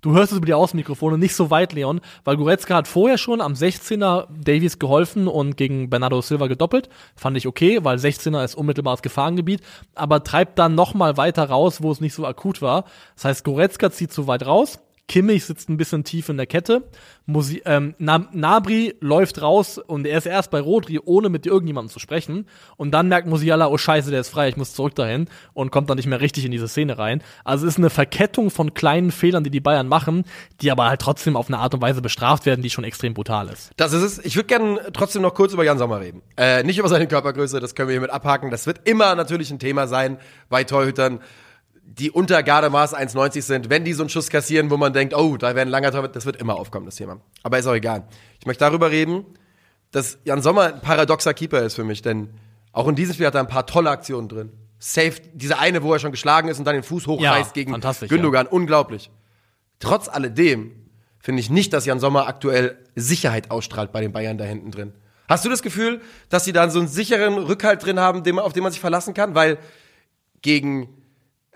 Du hörst es über die Außenmikrofone nicht so weit, Leon, weil Goretzka hat vorher schon am 16er Davies geholfen und gegen Bernardo Silva gedoppelt. Fand ich okay, weil 16er ist unmittelbares Gefahrengebiet, aber treibt dann noch mal weiter raus, wo es nicht so akut war. Das heißt, Goretzka zieht zu weit raus, Kimmich sitzt ein bisschen tief in der Kette. Musi ähm, Na Nabri läuft raus und er ist erst bei Rodri, ohne mit irgendjemandem zu sprechen. Und dann merkt Musiala, oh scheiße, der ist frei, ich muss zurück dahin. Und kommt dann nicht mehr richtig in diese Szene rein. Also es ist eine Verkettung von kleinen Fehlern, die die Bayern machen, die aber halt trotzdem auf eine Art und Weise bestraft werden, die schon extrem brutal ist. Das ist es. Ich würde gerne trotzdem noch kurz über Jan Sommer reden. Äh, nicht über seine Körpergröße, das können wir hiermit abhaken. Das wird immer natürlich ein Thema sein bei Torhütern, die unter Gardemaß 1,90 sind. Wenn die so einen Schuss kassieren, wo man denkt, oh, da wäre ein langer Torwart, das wird immer aufkommen, das Thema. Aber ist auch egal. Ich möchte darüber reden, dass Jan Sommer ein paradoxer Keeper ist für mich, denn auch in diesem Spiel hat er ein paar tolle Aktionen drin. Safe, diese eine, wo er schon geschlagen ist und dann den Fuß hochreißt Ja, gegen Gündogan, unglaublich. Trotz alledem finde ich nicht, dass Jan Sommer aktuell Sicherheit ausstrahlt bei den Bayern da hinten drin. Hast du das Gefühl, dass sie da so einen sicheren Rückhalt drin haben, auf den man sich verlassen kann? Weil gegen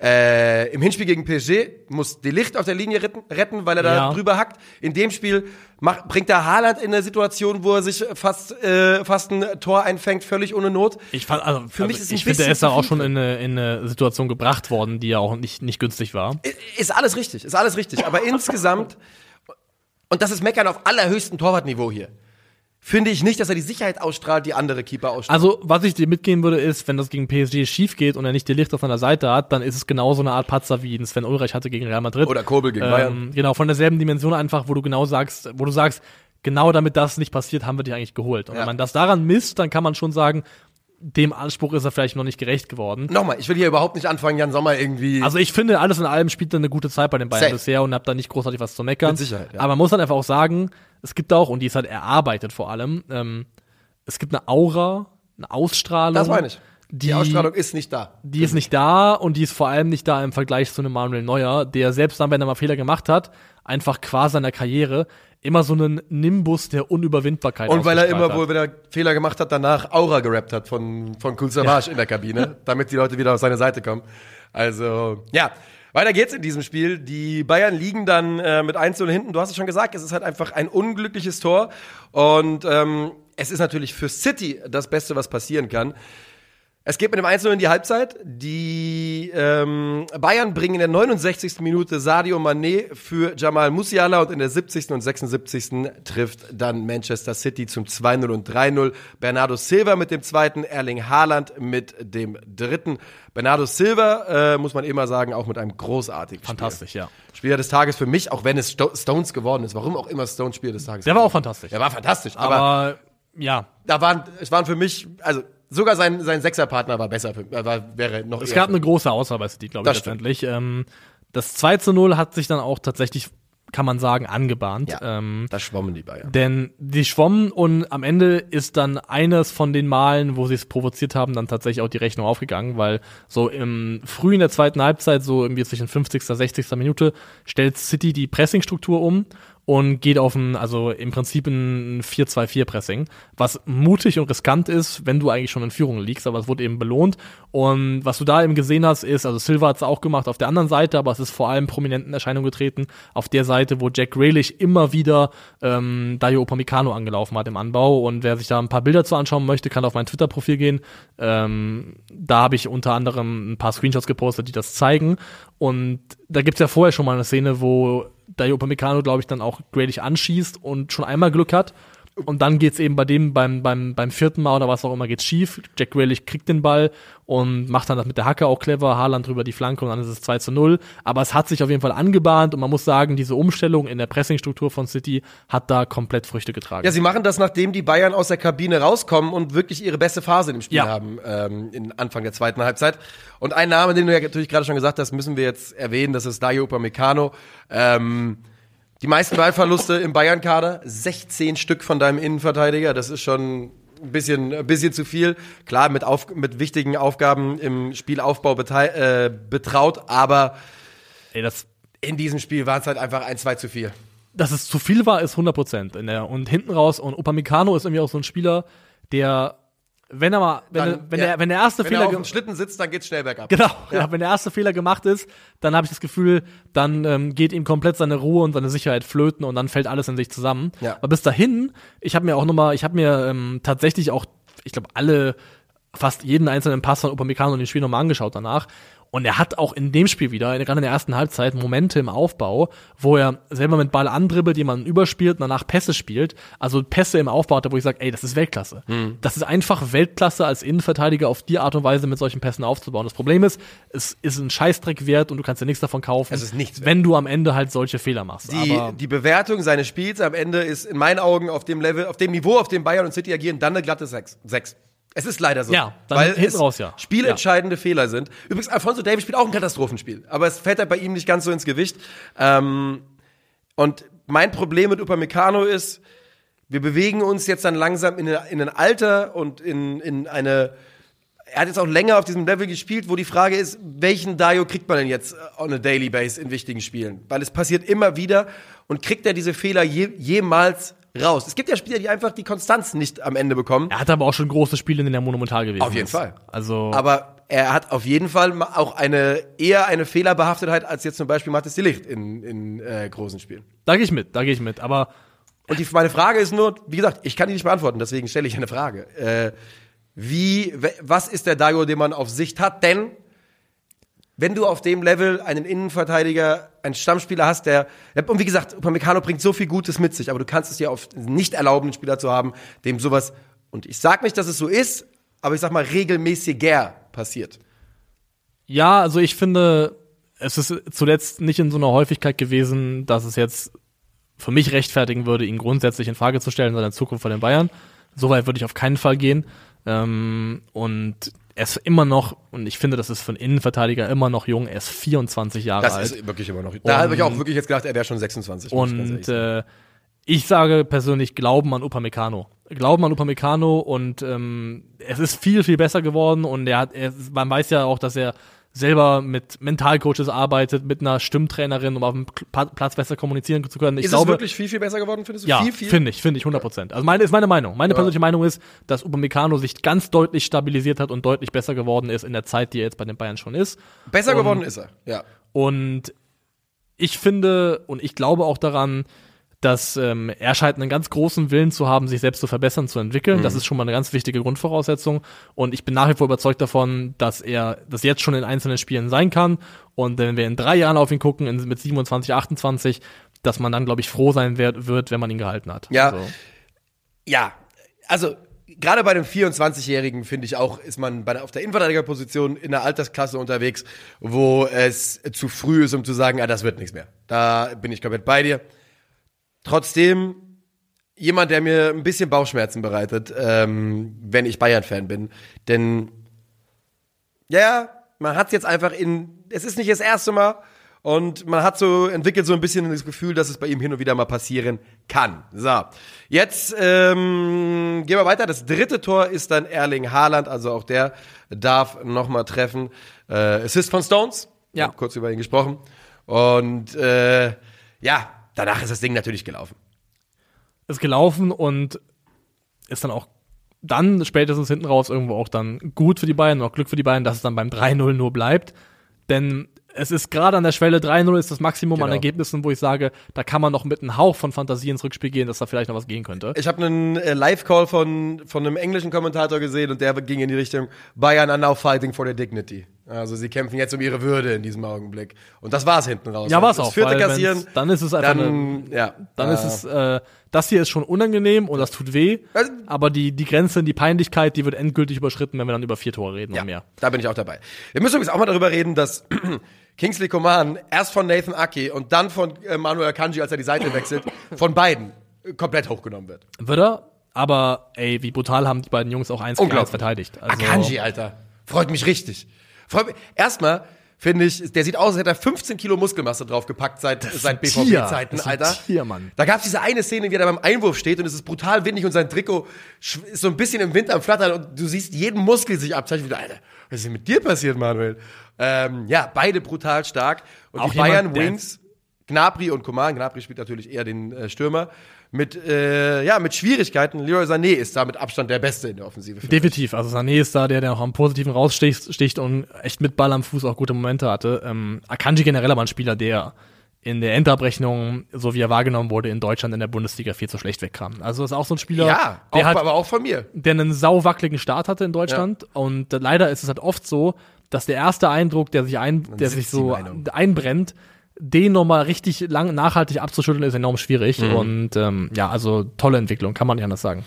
äh, im Hinspiel gegen PSG muss De Licht auf der Linie retten, retten weil er da Ja. drüber hackt. In dem Spiel macht, bringt er Haaland in eine Situation, wo er sich fast, äh, fast ein Tor einfängt, völlig ohne Not. Ich fand, also, Für mich also, ist ich finde, er ist da auch schon in eine, in eine Situation gebracht worden, die ja auch nicht, nicht günstig war. Ist alles richtig, ist alles richtig. Aber insgesamt, und das ist Meckern auf allerhöchstem Torwartniveau hier, finde ich nicht, dass er die Sicherheit ausstrahlt, die andere Keeper ausstrahlen. Also, was ich dir mitgeben würde, ist, wenn das gegen PSG schief geht und er nicht die Licht auf seiner Seite hat, dann ist es genau so eine Art Patzer, wie ihn Sven Ulreich hatte gegen Real Madrid. Oder Kobel gegen Bayern. ähm, Genau, von derselben Dimension einfach, wo du genau sagst, wo du sagst, genau damit das nicht passiert, haben wir dich eigentlich geholt. Und Ja. wenn man das daran misst, dann kann man schon sagen, dem Anspruch ist er vielleicht noch nicht gerecht geworden. Nochmal, ich will hier überhaupt nicht anfangen, Jan Sommer irgendwie. Also ich finde, alles in allem spielt er eine gute Zeit bei den Bayern Safe. bisher und habe da nicht großartig was zu meckern. Mit Sicherheit, ja. Aber man muss dann einfach auch sagen, es gibt auch, und die ist halt erarbeitet vor allem, ähm, es gibt eine Aura, eine Ausstrahlung. das meine ich. Die, Die, Ausstrahlung ist nicht da. die ist nicht da und die ist vor allem nicht da im Vergleich zu einem Manuel Neuer, der selbst dann, wenn er mal Fehler gemacht hat, einfach qua seiner Karriere immer so einen Nimbus der Unüberwindbarkeit Und weil er immer, hat. wohl, wenn er Fehler gemacht hat, danach Aura gerappt hat von, von Kul Savage in der Kabine, <laughs> damit die Leute wieder auf seine Seite kommen. Also, ja. Weiter geht's in diesem Spiel. Die Bayern liegen dann äh, mit 1 0 hinten. Du hast es schon gesagt, es ist halt einfach ein unglückliches Tor. Und ähm, es ist natürlich für City das Beste, was passieren kann. Es geht mit dem 1 in die Halbzeit. Die ähm, Bayern bringen in der 69. Minute Sadio Mané für Jamal Musiala und in der 70. und 76. trifft dann Manchester City zum 2-0 und 3-0. Bernardo Silva mit dem zweiten, Erling Haaland mit dem dritten. Bernardo Silva, äh, muss man immer sagen, auch mit einem großartigen Fantastisch, ja. Spiel. Spieler des Tages für mich, auch wenn es Sto Stones geworden ist. Warum auch immer Stones Spieler des Tages. Der war auch fantastisch. Der war fantastisch, aber, aber ja, da waren, es waren für mich, also sogar sein, sein Sechserpartner war besser, für, äh, war, wäre noch Es gab eine große Auswahl bei City, glaube ich, letztendlich. Ähm, das 2 zu 0 hat sich dann auch tatsächlich, kann man sagen, angebahnt. Ja. Ähm, Da schwommen die Bayern. denn die schwommen und am Ende ist dann eines von den Malen, wo sie es provoziert haben, dann tatsächlich auch die Rechnung aufgegangen, weil so im früh in der zweiten Halbzeit, so irgendwie zwischen 50. 60. Minute, stellt City die Pressingstruktur um und geht auf ein, also im Prinzip ein 4-2-4-Pressing, was mutig und riskant ist, wenn du eigentlich schon in Führung liegst, aber es wurde eben belohnt. Und was du da eben gesehen hast, ist, also Silva hat es auch gemacht auf der anderen Seite, aber es ist vor allem prominenten Erscheinung getreten, auf der Seite, wo Jack Grealish immer wieder ähm, Dayo Upamecano angelaufen hat im Anbau. Und wer sich da ein paar Bilder zu anschauen möchte, kann auf mein Twitter-Profil gehen. Ähm, da habe ich unter anderem ein paar Screenshots gepostet, die das zeigen. Und da gibt's ja vorher schon mal eine Szene, wo Dayo Upamecano, glaube ich, dann auch Grealish anschießt und schon einmal Glück hat. Und dann geht's eben bei dem beim, beim, beim vierten Mal oder was auch immer geht's schief. Jack Grealish kriegt den Ball und macht dann das mit der Hacke auch clever. Haaland drüber die Flanke und dann ist es 2 zu 0. Aber es hat sich auf jeden Fall angebahnt und man muss sagen, diese Umstellung in der Pressingstruktur von City hat da komplett Früchte getragen. Ja, sie machen das, nachdem die Bayern aus der Kabine rauskommen und wirklich ihre beste Phase im Spiel Ja. haben, ähm, in Anfang der zweiten Halbzeit. Und ein Name, den du ja natürlich gerade schon gesagt hast, müssen wir jetzt erwähnen, das ist Dayo Upamecano. Ähm, die meisten Ballverluste im Bayern-Kader, 16 Stück von deinem Innenverteidiger, das ist schon ein bisschen, ein bisschen zu viel. Klar, mit, auf, mit wichtigen Aufgaben im Spielaufbau äh, betraut, aber Ey, das, in diesem Spiel waren es halt einfach ein, zwei zu viel. dass es zu viel war, ist 100 Prozent. Und hinten raus, und Upamecano ist irgendwie auch so ein Spieler, der, wenn er mal, wenn, Dann, wenn, ja, der, wenn der erste Wenn Fehler er auf dem Schlitten sitzt, dann geht's schnell bergab. Genau, <laughs> ja. wenn der erste Fehler gemacht ist, dann habe ich das Gefühl, dann ähm, geht ihm komplett seine Ruhe und seine Sicherheit flöten und dann fällt alles in sich zusammen. Ja. Aber bis dahin, ich habe mir auch nochmal, ich habe mir ähm, tatsächlich auch, ich glaube, alle, fast jeden einzelnen Pass von Upamecano in dem Spiel nochmal angeschaut danach. Und er hat auch in dem Spiel wieder, gerade in der ersten Halbzeit, Momente im Aufbau, wo er selber mit Ball andribbelt, jemanden überspielt und danach Pässe spielt. Also Pässe im Aufbau hatte, wo ich sage, ey, das ist Weltklasse. Das ist einfach Weltklasse als Innenverteidiger auf die Art und Weise mit solchen Pässen aufzubauen. Das Problem ist, es ist ein Scheißdreck wert und du kannst dir nichts davon kaufen, Es ist nichts wenn du am Ende halt solche Fehler machst. Die, Aber die Bewertung seines Spiels am Ende ist in meinen Augen auf dem Level, auf dem Niveau, auf dem Bayern und City agieren, dann eine glatte 6. Sechs. Es ist leider so. Ja, dann weil hinten es raus, ja. spielentscheidende Fehler sind. Übrigens, Alfonso Davis spielt auch ein Katastrophenspiel, aber es fällt halt bei ihm nicht ganz so ins Gewicht. Ähm, und mein Problem mit Upamecano ist, wir bewegen uns jetzt dann langsam in, eine, in ein Alter und in, in eine. Er hat jetzt auch länger auf diesem Level gespielt, wo die Frage ist, welchen Dayo kriegt man denn jetzt äh, on a daily base in wichtigen Spielen? Weil es passiert immer wieder und kriegt er diese Fehler je, jemals raus? Es gibt ja Spieler, die einfach die Konstanz nicht am Ende bekommen. er hat aber auch schon große Spiele, in denen er monumental gewesen Auf jeden ist. Fall. Also, Aber er hat auf jeden Fall auch eine eher eine Fehlerbehaftetheit als jetzt zum Beispiel Mathis de Ligt in, in äh, großen Spielen. da gehe ich mit, da gehe ich mit. Aber Und die, meine Frage ist nur, wie gesagt, ich kann die nicht beantworten, deswegen stelle ich eine Frage. Äh, wie, was ist der Dago, den man auf Sicht hat? Denn wenn du auf dem Level einen Innenverteidiger, einen Stammspieler hast, der, und wie gesagt, Upamecano bringt so viel Gutes mit sich, aber du kannst es dir oft nicht erlauben, einen Spieler zu haben, dem sowas, und ich sag nicht, dass es so ist, aber ich sag mal regelmäßiger passiert. Ja, also ich finde, es ist zuletzt nicht in so einer Häufigkeit gewesen, dass es jetzt für mich rechtfertigen würde, ihn grundsätzlich in Frage zu stellen, seine Zukunft von den Bayern. So weit würde ich auf keinen Fall gehen. Ähm, und er ist immer noch, und ich finde, das ist für einen Innenverteidiger immer noch jung, er ist 24 Jahre Das alt. ist wirklich immer noch. Da habe ich auch wirklich jetzt gedacht, er wäre schon 26. muss ich ganz ehrlich Und sagen. äh, ich sage persönlich Glauben an Upamecano. Glauben an Upamecano und ähm, es ist viel, viel besser geworden und er hat, er, man weiß ja auch, dass er selber mit Mentalcoaches arbeitet, mit einer Stimmtrainerin, um auf dem Pla- Platz besser kommunizieren zu können. Ich ist glaube, es wirklich viel, viel besser geworden, findest du? ja, viel, viel? finde ich, finde ich 100 Prozent. Also meine ist meine Meinung. Meine persönliche Meinung ist, dass Upamecano sich ganz deutlich stabilisiert hat und deutlich besser geworden ist in der Zeit, die er jetzt bei den Bayern schon ist. Besser Und- geworden ist er, ja. Und ich finde und ich glaube auch daran, dass ähm, er scheint einen ganz großen Willen zu haben, sich selbst zu verbessern, zu entwickeln. Das ist schon mal eine ganz wichtige Grundvoraussetzung. Und ich bin nach wie vor überzeugt davon, dass er das jetzt schon in einzelnen Spielen sein kann. Und wenn wir in drei Jahren auf ihn gucken, in, mit 27, 28, dass man dann, glaube ich, froh sein wird, wird, wenn man ihn gehalten hat. Ja. Also, Ja, also gerade bei dem 24-Jährigen finde ich auch, ist man bei auf der Innenverteidigerposition in der Altersklasse unterwegs, wo es zu früh ist, um zu sagen, ah, das wird nichts mehr. Da bin ich komplett bei dir. Trotzdem jemand, der mir ein bisschen Bauchschmerzen bereitet, ähm, wenn ich Bayern-Fan bin. Denn ja, man hat jetzt einfach in, es ist nicht das erste Mal und man hat so, entwickelt so ein bisschen das Gefühl, dass es bei ihm hin und wieder mal passieren kann. So, jetzt ähm, gehen wir weiter. Das dritte Tor ist dann Erling Haaland, also auch der darf nochmal treffen. Äh, Assist von Stones. Ja. Kurz über ihn gesprochen. Und äh, ja, danach ist das Ding natürlich gelaufen. ist gelaufen und ist dann auch dann spätestens hinten raus irgendwo auch dann gut für die Bayern und auch Glück für die Bayern, dass es dann beim 3-0 nur bleibt. Denn es ist gerade an der Schwelle 3-0 ist das Maximum an Genau. Ergebnissen, wo ich sage, da kann man noch mit einem Hauch von Fantasie ins Rückspiel gehen, dass da vielleicht noch was gehen könnte. Ich habe einen äh, Live-Call von, von einem englischen Kommentator gesehen und der ging in die Richtung, Bayern are now fighting for their dignity. Also sie kämpfen jetzt um ihre Würde in diesem Augenblick. Und das war's hinten raus. Ja, war's das auch. vierte kassieren, Dann ist es einfach eine, dann, ja. dann äh, ist es, äh, das hier ist schon unangenehm und das tut weh, Also- aber die, die Grenze, die Peinlichkeit, die wird endgültig überschritten, wenn wir dann über vier Tore reden ja, und mehr. da bin ich auch dabei. Wir müssen übrigens auch mal darüber reden, dass <clears throat> Kingsley Coman erst von Nathan Aki und dann von äh, Manuel Akanji, als er die Seite wechselt, von beiden äh, komplett hochgenommen wird. Wird er, aber ey, wie brutal haben die beiden Jungs auch eins gegen eins verteidigt. Also, Akanji, Alter. Freut mich richtig. Freut mich. Erstmal finde ich, der sieht aus, als hätte er 15 Kilo Muskelmasse draufgepackt seit, seit. BVB-Zeiten, Das ist ein Alter. Tier, Mann. Da gab es diese eine Szene, wie er da beim Einwurf steht und es ist brutal windig und sein Trikot ist so ein bisschen im Wind am Flattern und du siehst jeden Muskel sich abzeichnen. Alter, was ist denn mit dir passiert, Manuel? Ähm, ja, beide brutal stark. Und Auch die Bayern Wings, Gnabry und Coman, Gnabry spielt natürlich eher den äh, Stürmer, mit, äh, ja, mit Schwierigkeiten. Leroy Sané ist da mit Abstand der Beste in der Offensive. Definitiv. Also Sané ist da, der, der noch am Positiven raussticht sticht und echt mit Ball am Fuß auch gute Momente hatte. Ähm, Akanji generell aber ein Spieler, der in der Endabrechnung, so wie er wahrgenommen wurde, in Deutschland in der Bundesliga viel zu schlecht wegkam. Also ist auch so ein Spieler, Ja, der, auch, hat, aber auch von mir. der einen sauwackeligen Start hatte in Deutschland. Und äh, leider ist es halt oft so, dass der erste Eindruck, der sich ein, der sich so Meinung. einbrennt, den nochmal richtig lang nachhaltig abzuschütteln, ist enorm schwierig. Mhm. Und ähm, ja, also tolle Entwicklung, kann man nicht anders sagen.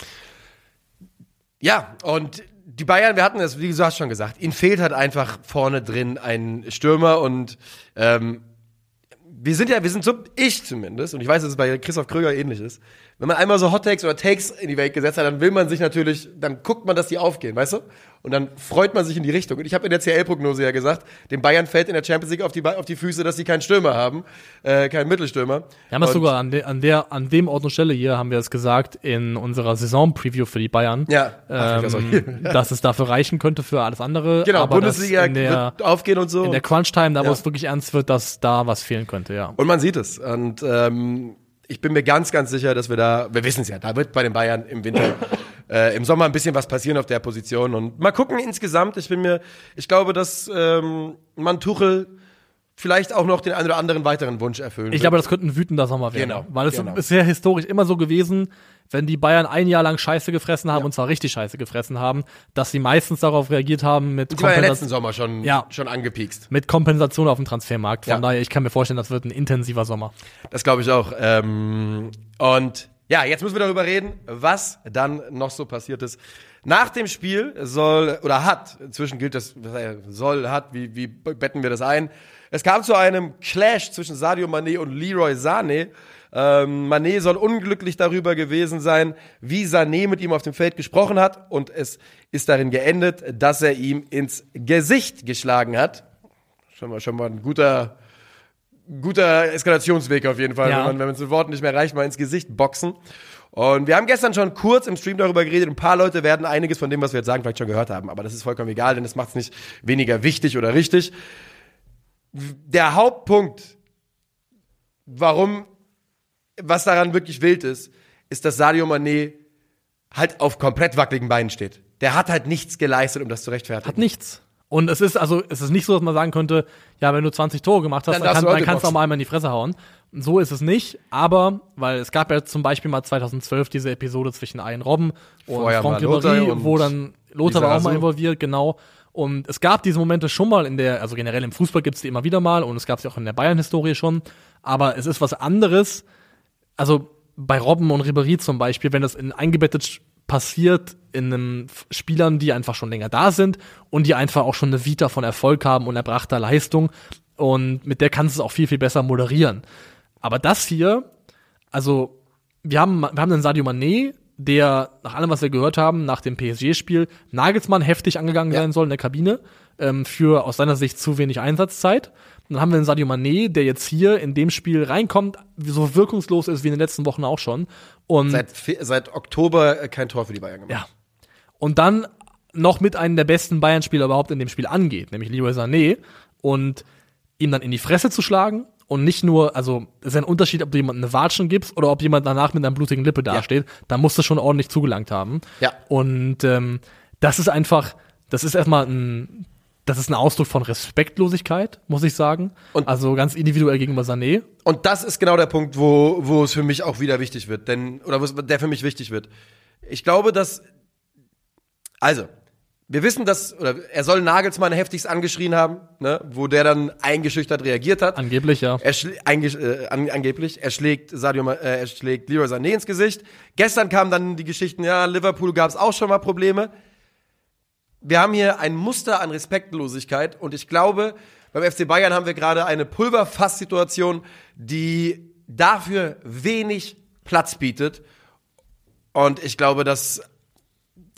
Ja, und die Bayern, wir hatten es, wie du hast schon gesagt, ihnen fehlt halt einfach vorne drin ein Stürmer und ähm, wir sind ja, wir sind so, ich zumindest, und ich weiß, dass es bei Christoph Kröger ähnlich ist, wenn man einmal so Hot Takes oder Takes in die Welt gesetzt hat, dann will man sich natürlich, dann guckt man, dass die aufgehen, weißt du? Und dann freut man sich in die Richtung. Und ich habe in der CL-Prognose ja gesagt, den Bayern fällt in der Champions League auf die, auf die Füße, dass sie keinen Stürmer haben, äh, keinen Mittelstürmer. Wir haben Und- sogar an, de, an, der, an dem Ort und Stelle hier, haben wir es gesagt, in unserer Saison-Preview für die Bayern, Ja. Ähm, <laughs> dass es dafür reichen könnte für alles andere. Genau, aber Bundesliga der, wird aufgehen und so. in der Crunch-Time, da wo Ja. es wirklich ernst wird, dass da was fehlen könnte, ja. Und man sieht es. Und ähm, ich bin mir ganz, ganz sicher, dass wir da, wir wissen es ja, da wird bei den Bayern im Winter, <laughs> äh, im Sommer ein bisschen was passieren auf der Position. Und mal gucken insgesamt. Ich bin mir, ich glaube, dass ähm, man Tuchel vielleicht auch noch den einen oder anderen weiteren Wunsch erfüllen Ich glaube, das könnte ein wütender Sommer werden. Genau, Weil es genau. ist ja historisch immer so gewesen, wenn die Bayern ein Jahr lang Scheiße gefressen haben, und zwar richtig Scheiße gefressen haben, dass sie meistens darauf reagiert haben mit, Die war ja Kompensa- letzten Sommer schon, Ja. schon angepiekst. mit Kompensation auf dem Transfermarkt. Von Ja. daher, ich kann mir vorstellen, das wird ein intensiver Sommer. Das glaube ich auch. Ähm, und ja, jetzt müssen wir darüber reden, was dann noch so passiert ist. Nach dem Spiel soll oder hat, inzwischen gilt das, soll, hat, wie, wie betten wir das ein? Es kam zu einem Clash zwischen Sadio Mané und Leroy Sané. Ähm, Mané soll unglücklich darüber gewesen sein, wie Sané mit ihm auf dem Feld gesprochen hat und es ist darin geendet, dass er ihm ins Gesicht geschlagen hat. Schon mal, schon mal ein guter, guter Eskalationsweg auf jeden Fall, Ja. wenn man wenn man es mit Worten nicht mehr reicht, mal ins Gesicht boxen. Und wir haben gestern schon kurz im Stream darüber geredet. Ein paar Leute werden einiges von dem, was wir jetzt sagen, vielleicht schon gehört haben. Aber das ist vollkommen egal, denn es macht es nicht weniger wichtig oder richtig. Der Hauptpunkt, warum, was daran wirklich wild ist, ist, dass Sadio Mané halt auf komplett wackeligen Beinen steht. Der hat halt nichts geleistet, um das zu rechtfertigen. Hat nichts. Und es ist also, es ist nicht so, dass man sagen könnte, ja, wenn du 20 Tore gemacht hast, Dann dann, kann, dann kannst du auch mal einmal in die Fresse hauen. So ist es nicht, aber, weil es gab ja zum Beispiel mal 2012 diese Episode zwischen Ian Robben und Vorher Franck Ribéry, wo dann Lothar war auch mal involviert, genau. Und es gab diese Momente schon mal in der, also generell im Fußball gibt's die immer wieder mal und es gab sie auch in der Bayern-Historie schon. Aber es ist was anderes, also bei Robben und Ribéry zum Beispiel, wenn das in eingebettet passiert in einem Spielern, die einfach schon länger da sind und die einfach auch schon eine Vita von Erfolg haben und erbrachter Leistung und mit der kannst du es auch viel, viel besser moderieren. Aber das hier, also wir haben, wir haben einen Sadio Mané, der nach allem, was wir gehört haben, nach dem PSG-Spiel Nagelsmann heftig angegangen Ja. sein soll in der Kabine ähm, für aus seiner Sicht zu wenig Einsatzzeit. Dann haben wir einen Sadio Mané, der jetzt hier in dem Spiel reinkommt, so wirkungslos ist wie in den letzten Wochen auch schon. Und Seit, seit Oktober äh, kein Tor für die Bayern gemacht. ja. Und dann noch mit einem der besten Bayern-Spieler überhaupt in dem Spiel angeht, nämlich Leroy Sané, und ihm dann in die Fresse zu schlagen und nicht nur, also es ist ein Unterschied, ob du jemandem eine Watschen gibst oder ob jemand danach mit einer blutigen Lippe dasteht, da musst du schon ordentlich zugelangt haben. Ja. Und ähm, das ist einfach, das ist erstmal ein, das ist ein Ausdruck von Respektlosigkeit, muss ich sagen. Und- also ganz individuell gegenüber Sané. Und das ist genau der Punkt, wo, wo es für mich auch wieder wichtig wird, denn, oder wo es, der für mich wichtig wird. Ich glaube, dass, also, wir wissen, dass, oder er soll Nagelsmann heftigst angeschrien haben, ne, wo der dann eingeschüchtert reagiert hat. Angeblich, ja. Er äh, an, angeblich, er schlägt Sadio, äh, er schlägt Leroy Sané ins Gesicht. Gestern kamen dann die Geschichten, ja, Liverpool gab es auch schon mal Probleme. Wir haben hier ein Muster an Respektlosigkeit und ich glaube, beim FC Bayern haben wir gerade eine Pulverfass-Situation, die dafür wenig Platz bietet. Und ich glaube, dass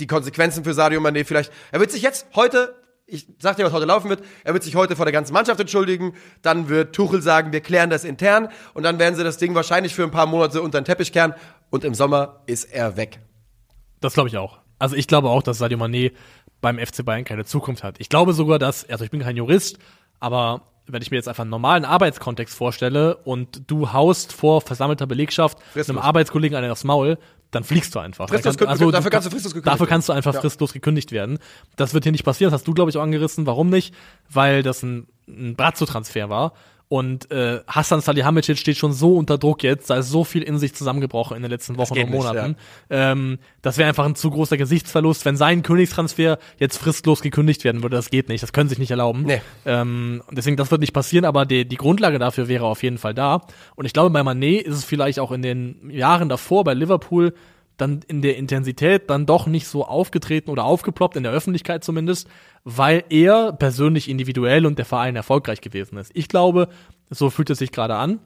die Konsequenzen für Sadio Mané vielleicht, er wird sich jetzt heute, ich sag dir, was heute laufen wird, er wird sich heute vor der ganzen Mannschaft entschuldigen, dann wird Tuchel sagen, wir klären das intern und dann werden sie das Ding wahrscheinlich für ein paar Monate unter den Teppich kehren und im Sommer ist er weg. Das glaube ich auch. Also ich glaube auch, dass Sadio Mané beim FC Bayern keine Zukunft hat. Ich glaube sogar, dass, also ich bin kein Jurist, aber wenn ich mir jetzt einfach einen normalen Arbeitskontext vorstelle und du haust vor versammelter Belegschaft Fristlos. einem Arbeitskollegen einen aufs Maul, dann fliegst du einfach. Fristlos kann- gekündigt- dafür kannst du fristlos gekündigt Dafür kannst du einfach Ja. fristlos gekündigt werden. Das wird hier nicht passieren. Das hast du, glaube ich, auch angerissen. Warum nicht? Weil das ein, ein Brazzo-Transfer war. Und äh, Hassan Salihamidzic steht schon so unter Druck jetzt, da ist so viel in sich zusammengebrochen in den letzten Wochen und nicht, Monaten. Ähm, das wäre einfach ein zu großer Gesichtsverlust, wenn sein Königstransfer jetzt fristlos gekündigt werden würde. Das geht nicht, das können sie sich nicht erlauben. Nee. Ähm, deswegen, das wird nicht passieren, aber die, die Grundlage dafür wäre auf jeden Fall da. Und ich glaube, bei Manet ist es vielleicht auch in den Jahren davor bei Liverpool dann in der Intensität dann doch nicht so aufgetreten oder aufgeploppt, in der Öffentlichkeit zumindest, weil er persönlich individuell und der Verein erfolgreich gewesen ist. Ich glaube, so fühlt es sich gerade an,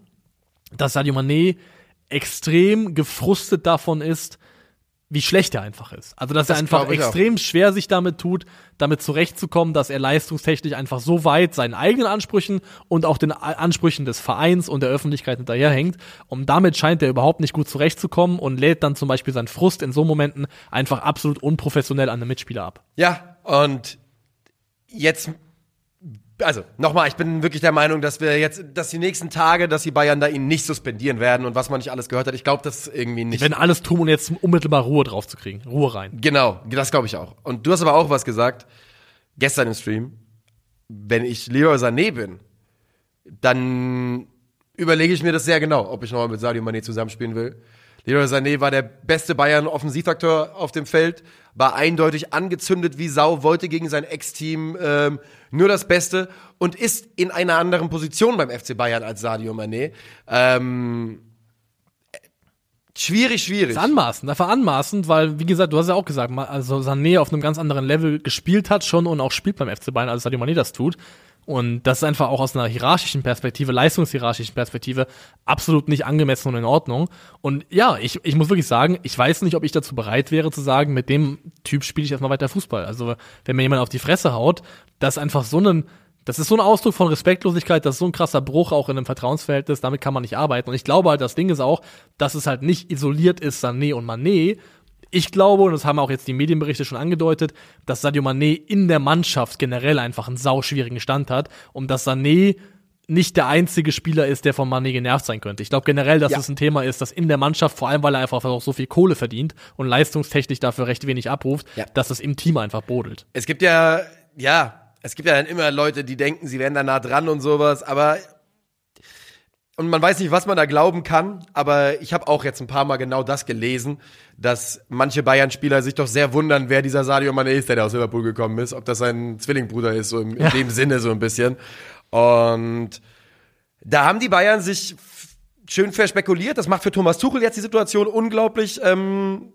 dass Sadio Mané extrem gefrustet davon ist, wie schlecht er einfach ist. Also, dass Das er einfach ich auch. extrem schwer sich damit tut, damit zurechtzukommen, dass er leistungstechnisch einfach so weit seinen eigenen Ansprüchen und auch den Ansprüchen des Vereins und der Öffentlichkeit hinterherhängt. Und damit scheint er überhaupt nicht gut zurechtzukommen und lädt dann zum Beispiel seinen Frust in so Momenten einfach absolut unprofessionell an den Mitspieler ab. Ja, und jetzt, also nochmal, ich bin wirklich der Meinung, dass wir jetzt, dass die nächsten Tage, dass die Bayern da ihn nicht suspendieren werden und was man nicht alles gehört hat. Ich glaube das irgendwie nicht. Die werden alles tun, um jetzt unmittelbar Ruhe drauf zu kriegen. Ruhe rein. Genau, das glaube ich auch. Und du hast aber auch was gesagt, gestern im Stream. Wenn ich Leroy Sané bin, dann überlege ich mir das sehr genau, ob ich nochmal mit Sadio Mané zusammenspielen will. Leroy Sané war der beste Bayern-Offensivakteur auf dem Feld, war eindeutig angezündet wie Sau, wollte gegen sein Ex-Team ähm, nur das Beste und ist in einer anderen Position beim FC Bayern als Sadio Mané. Ähm, schwierig, schwierig. ist anmaßend, einfach anmaßend, weil, wie gesagt, du hast ja auch gesagt, also Sané auf einem ganz anderen Level gespielt hat schon und auch spielt beim FC Bayern, als Sadio Mané das tut. Und das ist einfach auch aus einer hierarchischen Perspektive, leistungshierarchischen Perspektive, absolut nicht angemessen und in Ordnung. Und ja, ich, ich muss wirklich sagen, ich weiß nicht, ob ich dazu bereit wäre zu sagen, mit dem Typ spiele ich erstmal weiter Fußball. Also, wenn mir jemand auf die Fresse haut, das ist einfach so ein, das ist so ein Ausdruck von Respektlosigkeit, das ist so ein krasser Bruch auch in einem Vertrauensverhältnis, damit kann man nicht arbeiten. Und ich glaube halt, das Ding ist auch, dass es halt nicht isoliert ist, Sané und Mané, ich glaube, und das haben auch jetzt die Medienberichte schon angedeutet, dass Sadio Mané in der Mannschaft generell einfach einen sauschwierigen Stand hat und dass Sané nicht der einzige Spieler ist, der von Mané genervt sein könnte. Ich glaube generell, dass Ja. es ein Thema ist, dass in der Mannschaft, vor allem weil er einfach auch so viel Kohle verdient und leistungstechnisch dafür recht wenig abruft, Ja. dass es im Team einfach brodelt. Es gibt ja, ja, es gibt ja dann immer Leute, die denken, sie wären da nah dran und sowas, aber und man weiß nicht, was man da glauben kann, aber ich habe auch jetzt ein paar Mal genau das gelesen, dass manche Bayern-Spieler sich doch sehr wundern, wer dieser Sadio Mané ist, der da aus Liverpool gekommen ist, ob das sein Zwillingbruder ist, so in Ja. dem Sinne so ein bisschen. Und da haben die Bayern sich schön verspekuliert. Das macht für Thomas Tuchel jetzt die Situation unglaublich ähm,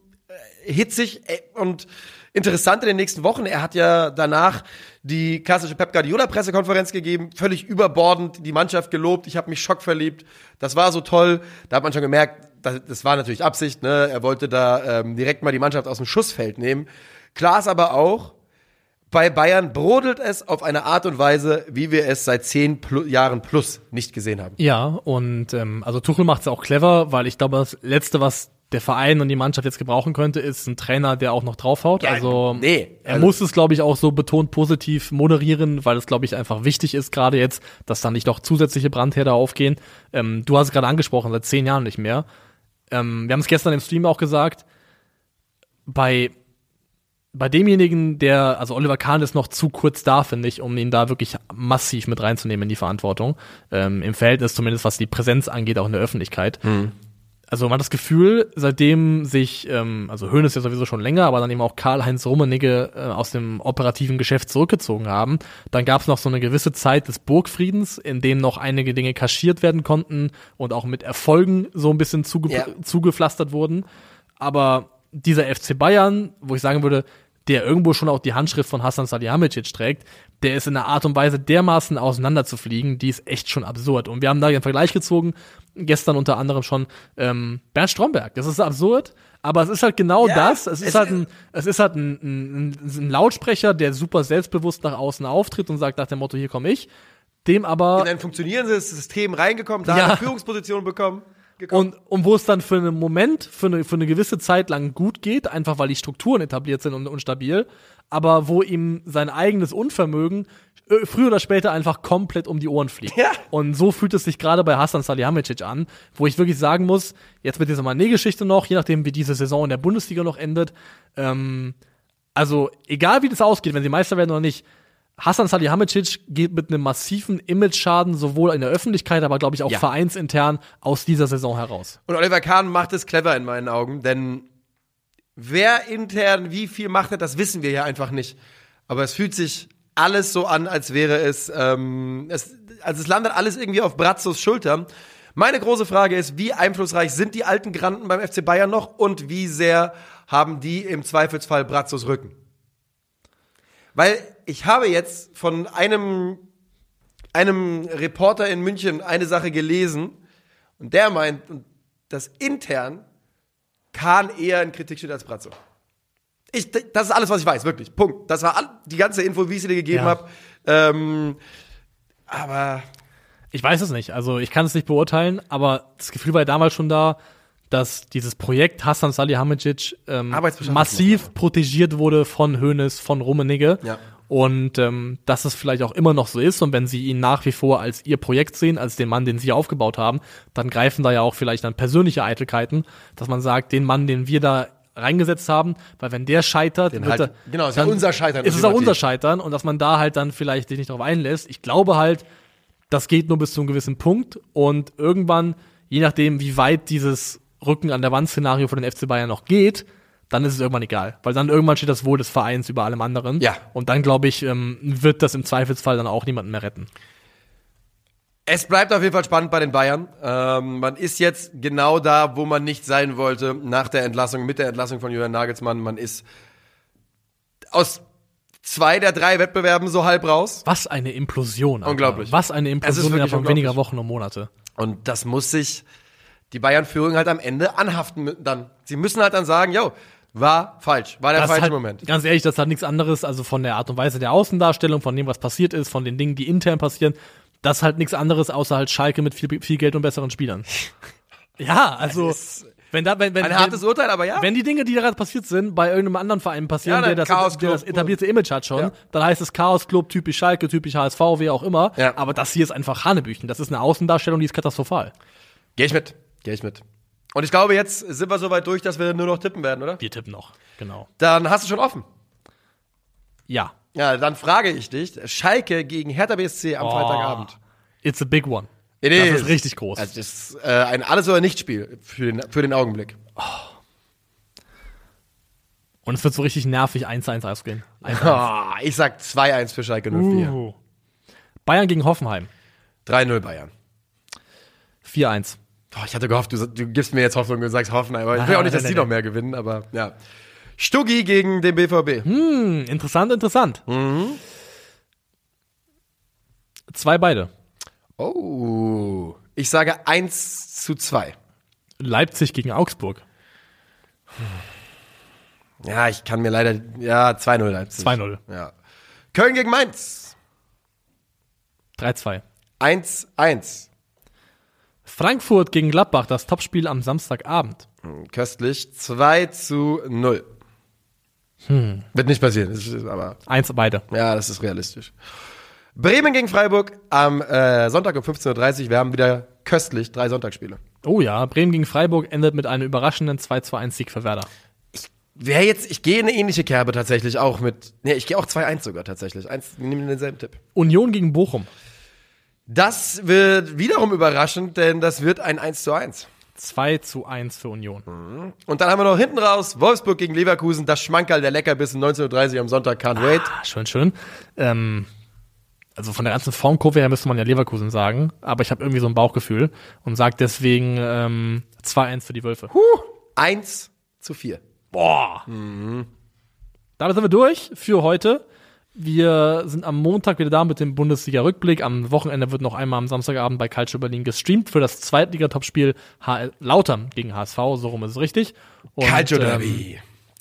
hitzig äh, und interessant in den nächsten Wochen. Er hat ja danach die klassische Pep Guardiola Pressekonferenz gegeben, völlig überbordend, die Mannschaft gelobt. Ich habe mich schockverliebt. Das war so toll. Da hat man schon gemerkt, das, das war natürlich Absicht. Ne? Er wollte da ähm, direkt mal die Mannschaft aus dem Schussfeld nehmen. Klar ist aber auch, bei Bayern brodelt es auf eine Art und Weise, wie wir es seit zehn plu Jahren plus nicht gesehen haben. Ja, und ähm, also Tuchel macht es auch clever, weil ich glaube, das Letzte, was der Verein und die Mannschaft jetzt gebrauchen könnte, ist ein Trainer, der auch noch draufhaut. Ja, also nee, er also- muss es, glaube ich, auch so betont positiv moderieren, weil es, glaube ich, einfach wichtig ist, gerade jetzt, dass da nicht noch zusätzliche Brandherde aufgehen. Ähm, du hast es gerade angesprochen, seit zehn Jahren nicht mehr. Ähm, wir haben es gestern im Stream auch gesagt, bei bei demjenigen, der, also Oliver Kahn ist noch zu kurz da, finde ich, um ihn da wirklich massiv mit reinzunehmen in die Verantwortung. Ähm, Im Verhältnis zumindest, was die Präsenz angeht, auch in der Öffentlichkeit. Also man hat das Gefühl, seitdem sich, ähm, also Höhn ist ja sowieso schon länger, aber dann eben auch Karl-Heinz Rummenigge äh, aus dem operativen Geschäft zurückgezogen haben, dann gab es noch so eine gewisse Zeit des Burgfriedens, in dem noch einige Dinge kaschiert werden konnten und auch mit Erfolgen so ein bisschen zuge Ja. zugepflastert wurden. Aber dieser FC Bayern, wo ich sagen würde, der irgendwo schon auch die Handschrift von Hassan Salihamidzic trägt, der ist in einer Art und Weise dermaßen auseinanderzufliegen, die ist echt schon absurd. Und wir haben da einen Vergleich gezogen, gestern unter anderem schon ähm, Bernd Stromberg. Das ist absurd, aber es ist halt genau Ja, das. Es ist es halt, ist- ein, es ist halt ein, ein, ein Lautsprecher, der super selbstbewusst nach außen auftritt und sagt nach dem Motto, hier komme ich. Dem aber In ein funktionierendes System reingekommen, da Ja. eine Führungsposition bekommen. Gekommen. Und, und wo es dann für einen Moment, für eine, für eine gewisse Zeit lang gut geht, einfach weil die Strukturen etabliert sind und, und stabil, aber wo ihm sein eigenes Unvermögen früher oder später einfach komplett um die Ohren fliegt. Ja. Und so fühlt es sich gerade bei Hassan Salihamidzic an, wo ich wirklich sagen muss, jetzt mit dieser Mané-Geschichte noch, je nachdem wie diese Saison in der Bundesliga noch endet, ähm, also egal wie das ausgeht, wenn sie Meister werden oder nicht, Hassan Salihamidzic geht mit einem massiven Image-Schaden sowohl in der Öffentlichkeit, aber glaube ich auch Ja. vereinsintern aus dieser Saison heraus. Und Oliver Kahn macht es clever in meinen Augen, denn wer intern wie viel Macht hat, das wissen wir ja einfach nicht. Aber es fühlt sich alles so an, als wäre es, ähm, es also es landet alles irgendwie auf Bratzos Schultern. Meine große Frage ist, wie einflussreich sind die alten Granden beim FC Bayern noch und wie sehr haben die im Zweifelsfall Bratzos Rücken? Weil ich habe jetzt von einem, einem Reporter in München eine Sache gelesen und der meint, dass intern Kahn eher in Kritik steht als Brazzo. Ich, das ist alles, was ich weiß, wirklich. Punkt. Das war all, die ganze Info, wie ich sie dir gegeben Ja. habe. Ähm, aber Ich weiß es nicht. Also ich kann es nicht beurteilen, aber das Gefühl war ja damals schon da, dass dieses Projekt Hassan Salihamidzic ähm, massiv protegiert wurde von Hoeneß, von Rummenigge. Ja. Und ähm, dass es vielleicht auch immer noch so ist und wenn sie ihn nach wie vor als ihr Projekt sehen, als den Mann, den sie aufgebaut haben, dann greifen da ja auch vielleicht dann persönliche Eitelkeiten, dass man sagt, den Mann, den wir da reingesetzt haben, weil wenn der scheitert, halt- er, genau, ist ja dann unser Scheitern Ist es auch unser Scheitern und dass man da halt dann vielleicht sich nicht darauf einlässt. Ich glaube halt, das geht nur bis zu einem gewissen Punkt und irgendwann, je nachdem, wie weit dieses Rücken an der Wand-Szenario von den FC Bayern noch geht, dann ist es irgendwann egal. Weil dann irgendwann steht das Wohl des Vereins über allem anderen. Ja. Und dann, glaube ich, ähm, wird das im Zweifelsfall dann auch niemanden mehr retten. Es bleibt auf jeden Fall spannend bei den Bayern. Ähm, man ist jetzt genau da, wo man nicht sein wollte nach der Entlassung, mit der Entlassung von Julian Nagelsmann. Man ist aus zwei der drei Wettbewerben so halb raus. Was eine Implosion. Alter. Unglaublich. Was eine Implosion innerhalb von weniger Wochen und Monate. Und das muss sich die Bayern-Führung halt am Ende anhaften dann. Sie müssen halt dann sagen, yo, war falsch, war der Das falsche halt, Moment. Ganz ehrlich, das hat nichts anderes, also von der Art und Weise der Außendarstellung, von dem, was passiert ist, von den Dingen, die intern passieren, das ist halt nichts anderes, außer halt Schalke mit viel, viel Geld und besseren Spielern. <laughs> ja, also, wenn da, wenn, wenn, Ein wenn, hartes Urteil, aber ja. wenn die Dinge, die da gerade passiert sind, bei irgendeinem anderen Verein passieren, Ja, der, das, der das etablierte Image hat schon, Ja. dann heißt es Chaos Club, typisch Schalke, typisch HSV, wie auch immer. Ja. Aber das hier ist einfach Hanebüchen. Das ist eine Außendarstellung, die ist katastrophal. Geh ich mit, geh ich mit. Und ich glaube, jetzt sind wir so weit durch, dass wir nur noch tippen werden, oder? Wir tippen noch. Genau. Dann hast du schon offen. Ja. Ja, dann frage ich dich, Schalke gegen Hertha BSC am Oh. Freitagabend. It's a big one. It das is. ist richtig groß. Also das ist äh, ein Alles- oder Nicht-Spiel für den, für den Augenblick. Und es wird so richtig nervig 1-1 ausgehen. 1-1. Ah, ich sag 2-1 für Schalke 04. Uh. Bayern gegen Hoffenheim. 3-0 Bayern. 4-1. Boah, ich hatte gehofft, du, du gibst mir jetzt Hoffnung und sagst Hoffenheim, aber ich will auch nicht, dass die noch mehr gewinnen, aber ja. Stuggi gegen den BVB. Hm, interessant, interessant. Zwei beide. Oh. Ich sage 1 zu 2. Leipzig gegen Augsburg. Ja, ich kann mir leider, ja, 2-0 Leipzig. 2-0. Ja. Köln gegen Mainz. 3-2. 1-1. Frankfurt gegen Gladbach, das Topspiel am Samstagabend. Köstlich. 2 zu 0. Hm. Wird nicht passieren, ist, aber Eins beide. ja, das ist realistisch. Bremen gegen Freiburg am äh, Sonntag um 15.30 Uhr. Wir haben wieder köstlich drei Sonntagsspiele. Oh ja, Bremen gegen Freiburg endet mit einem überraschenden 2-2-1-Sieg für Werder. Wer jetzt, ich gehe in eine ähnliche Kerbe tatsächlich auch mit, nee, ich gehe auch 2-1 sogar tatsächlich. Eins, wir nehmen denselben Tipp. Union gegen Bochum. Das wird wiederum überraschend, denn das wird ein 1 zu 1. 2 zu 1 für Union. Und dann haben wir noch hinten raus Wolfsburg gegen Leverkusen, das Schmankerl der Leckerbissen 19.30 Uhr am Sonntag, can't wait. Ah, schön, schön. Ähm, also von der ganzen Formkurve her müsste man ja Leverkusen sagen, aber ich habe irgendwie so ein Bauchgefühl und sage deswegen ähm, 2-1 für die Wölfe. 1 zu 4. Boah. Damit sind wir durch für heute. Wir sind am Montag wieder da mit dem Bundesliga-Rückblick. Am Wochenende wird noch einmal am Samstagabend bei Calcio Berlin gestreamt für das Zweitliga-Topspiel HL Lautern gegen HSV. So rum ist es richtig. Und, Calcio Ähm, Derby.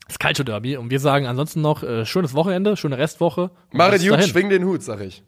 das Calcio Derby. Und wir sagen ansonsten noch äh, schönes Wochenende, schöne Restwoche. Mach gut, dahin. schwing den Hut, sag ich.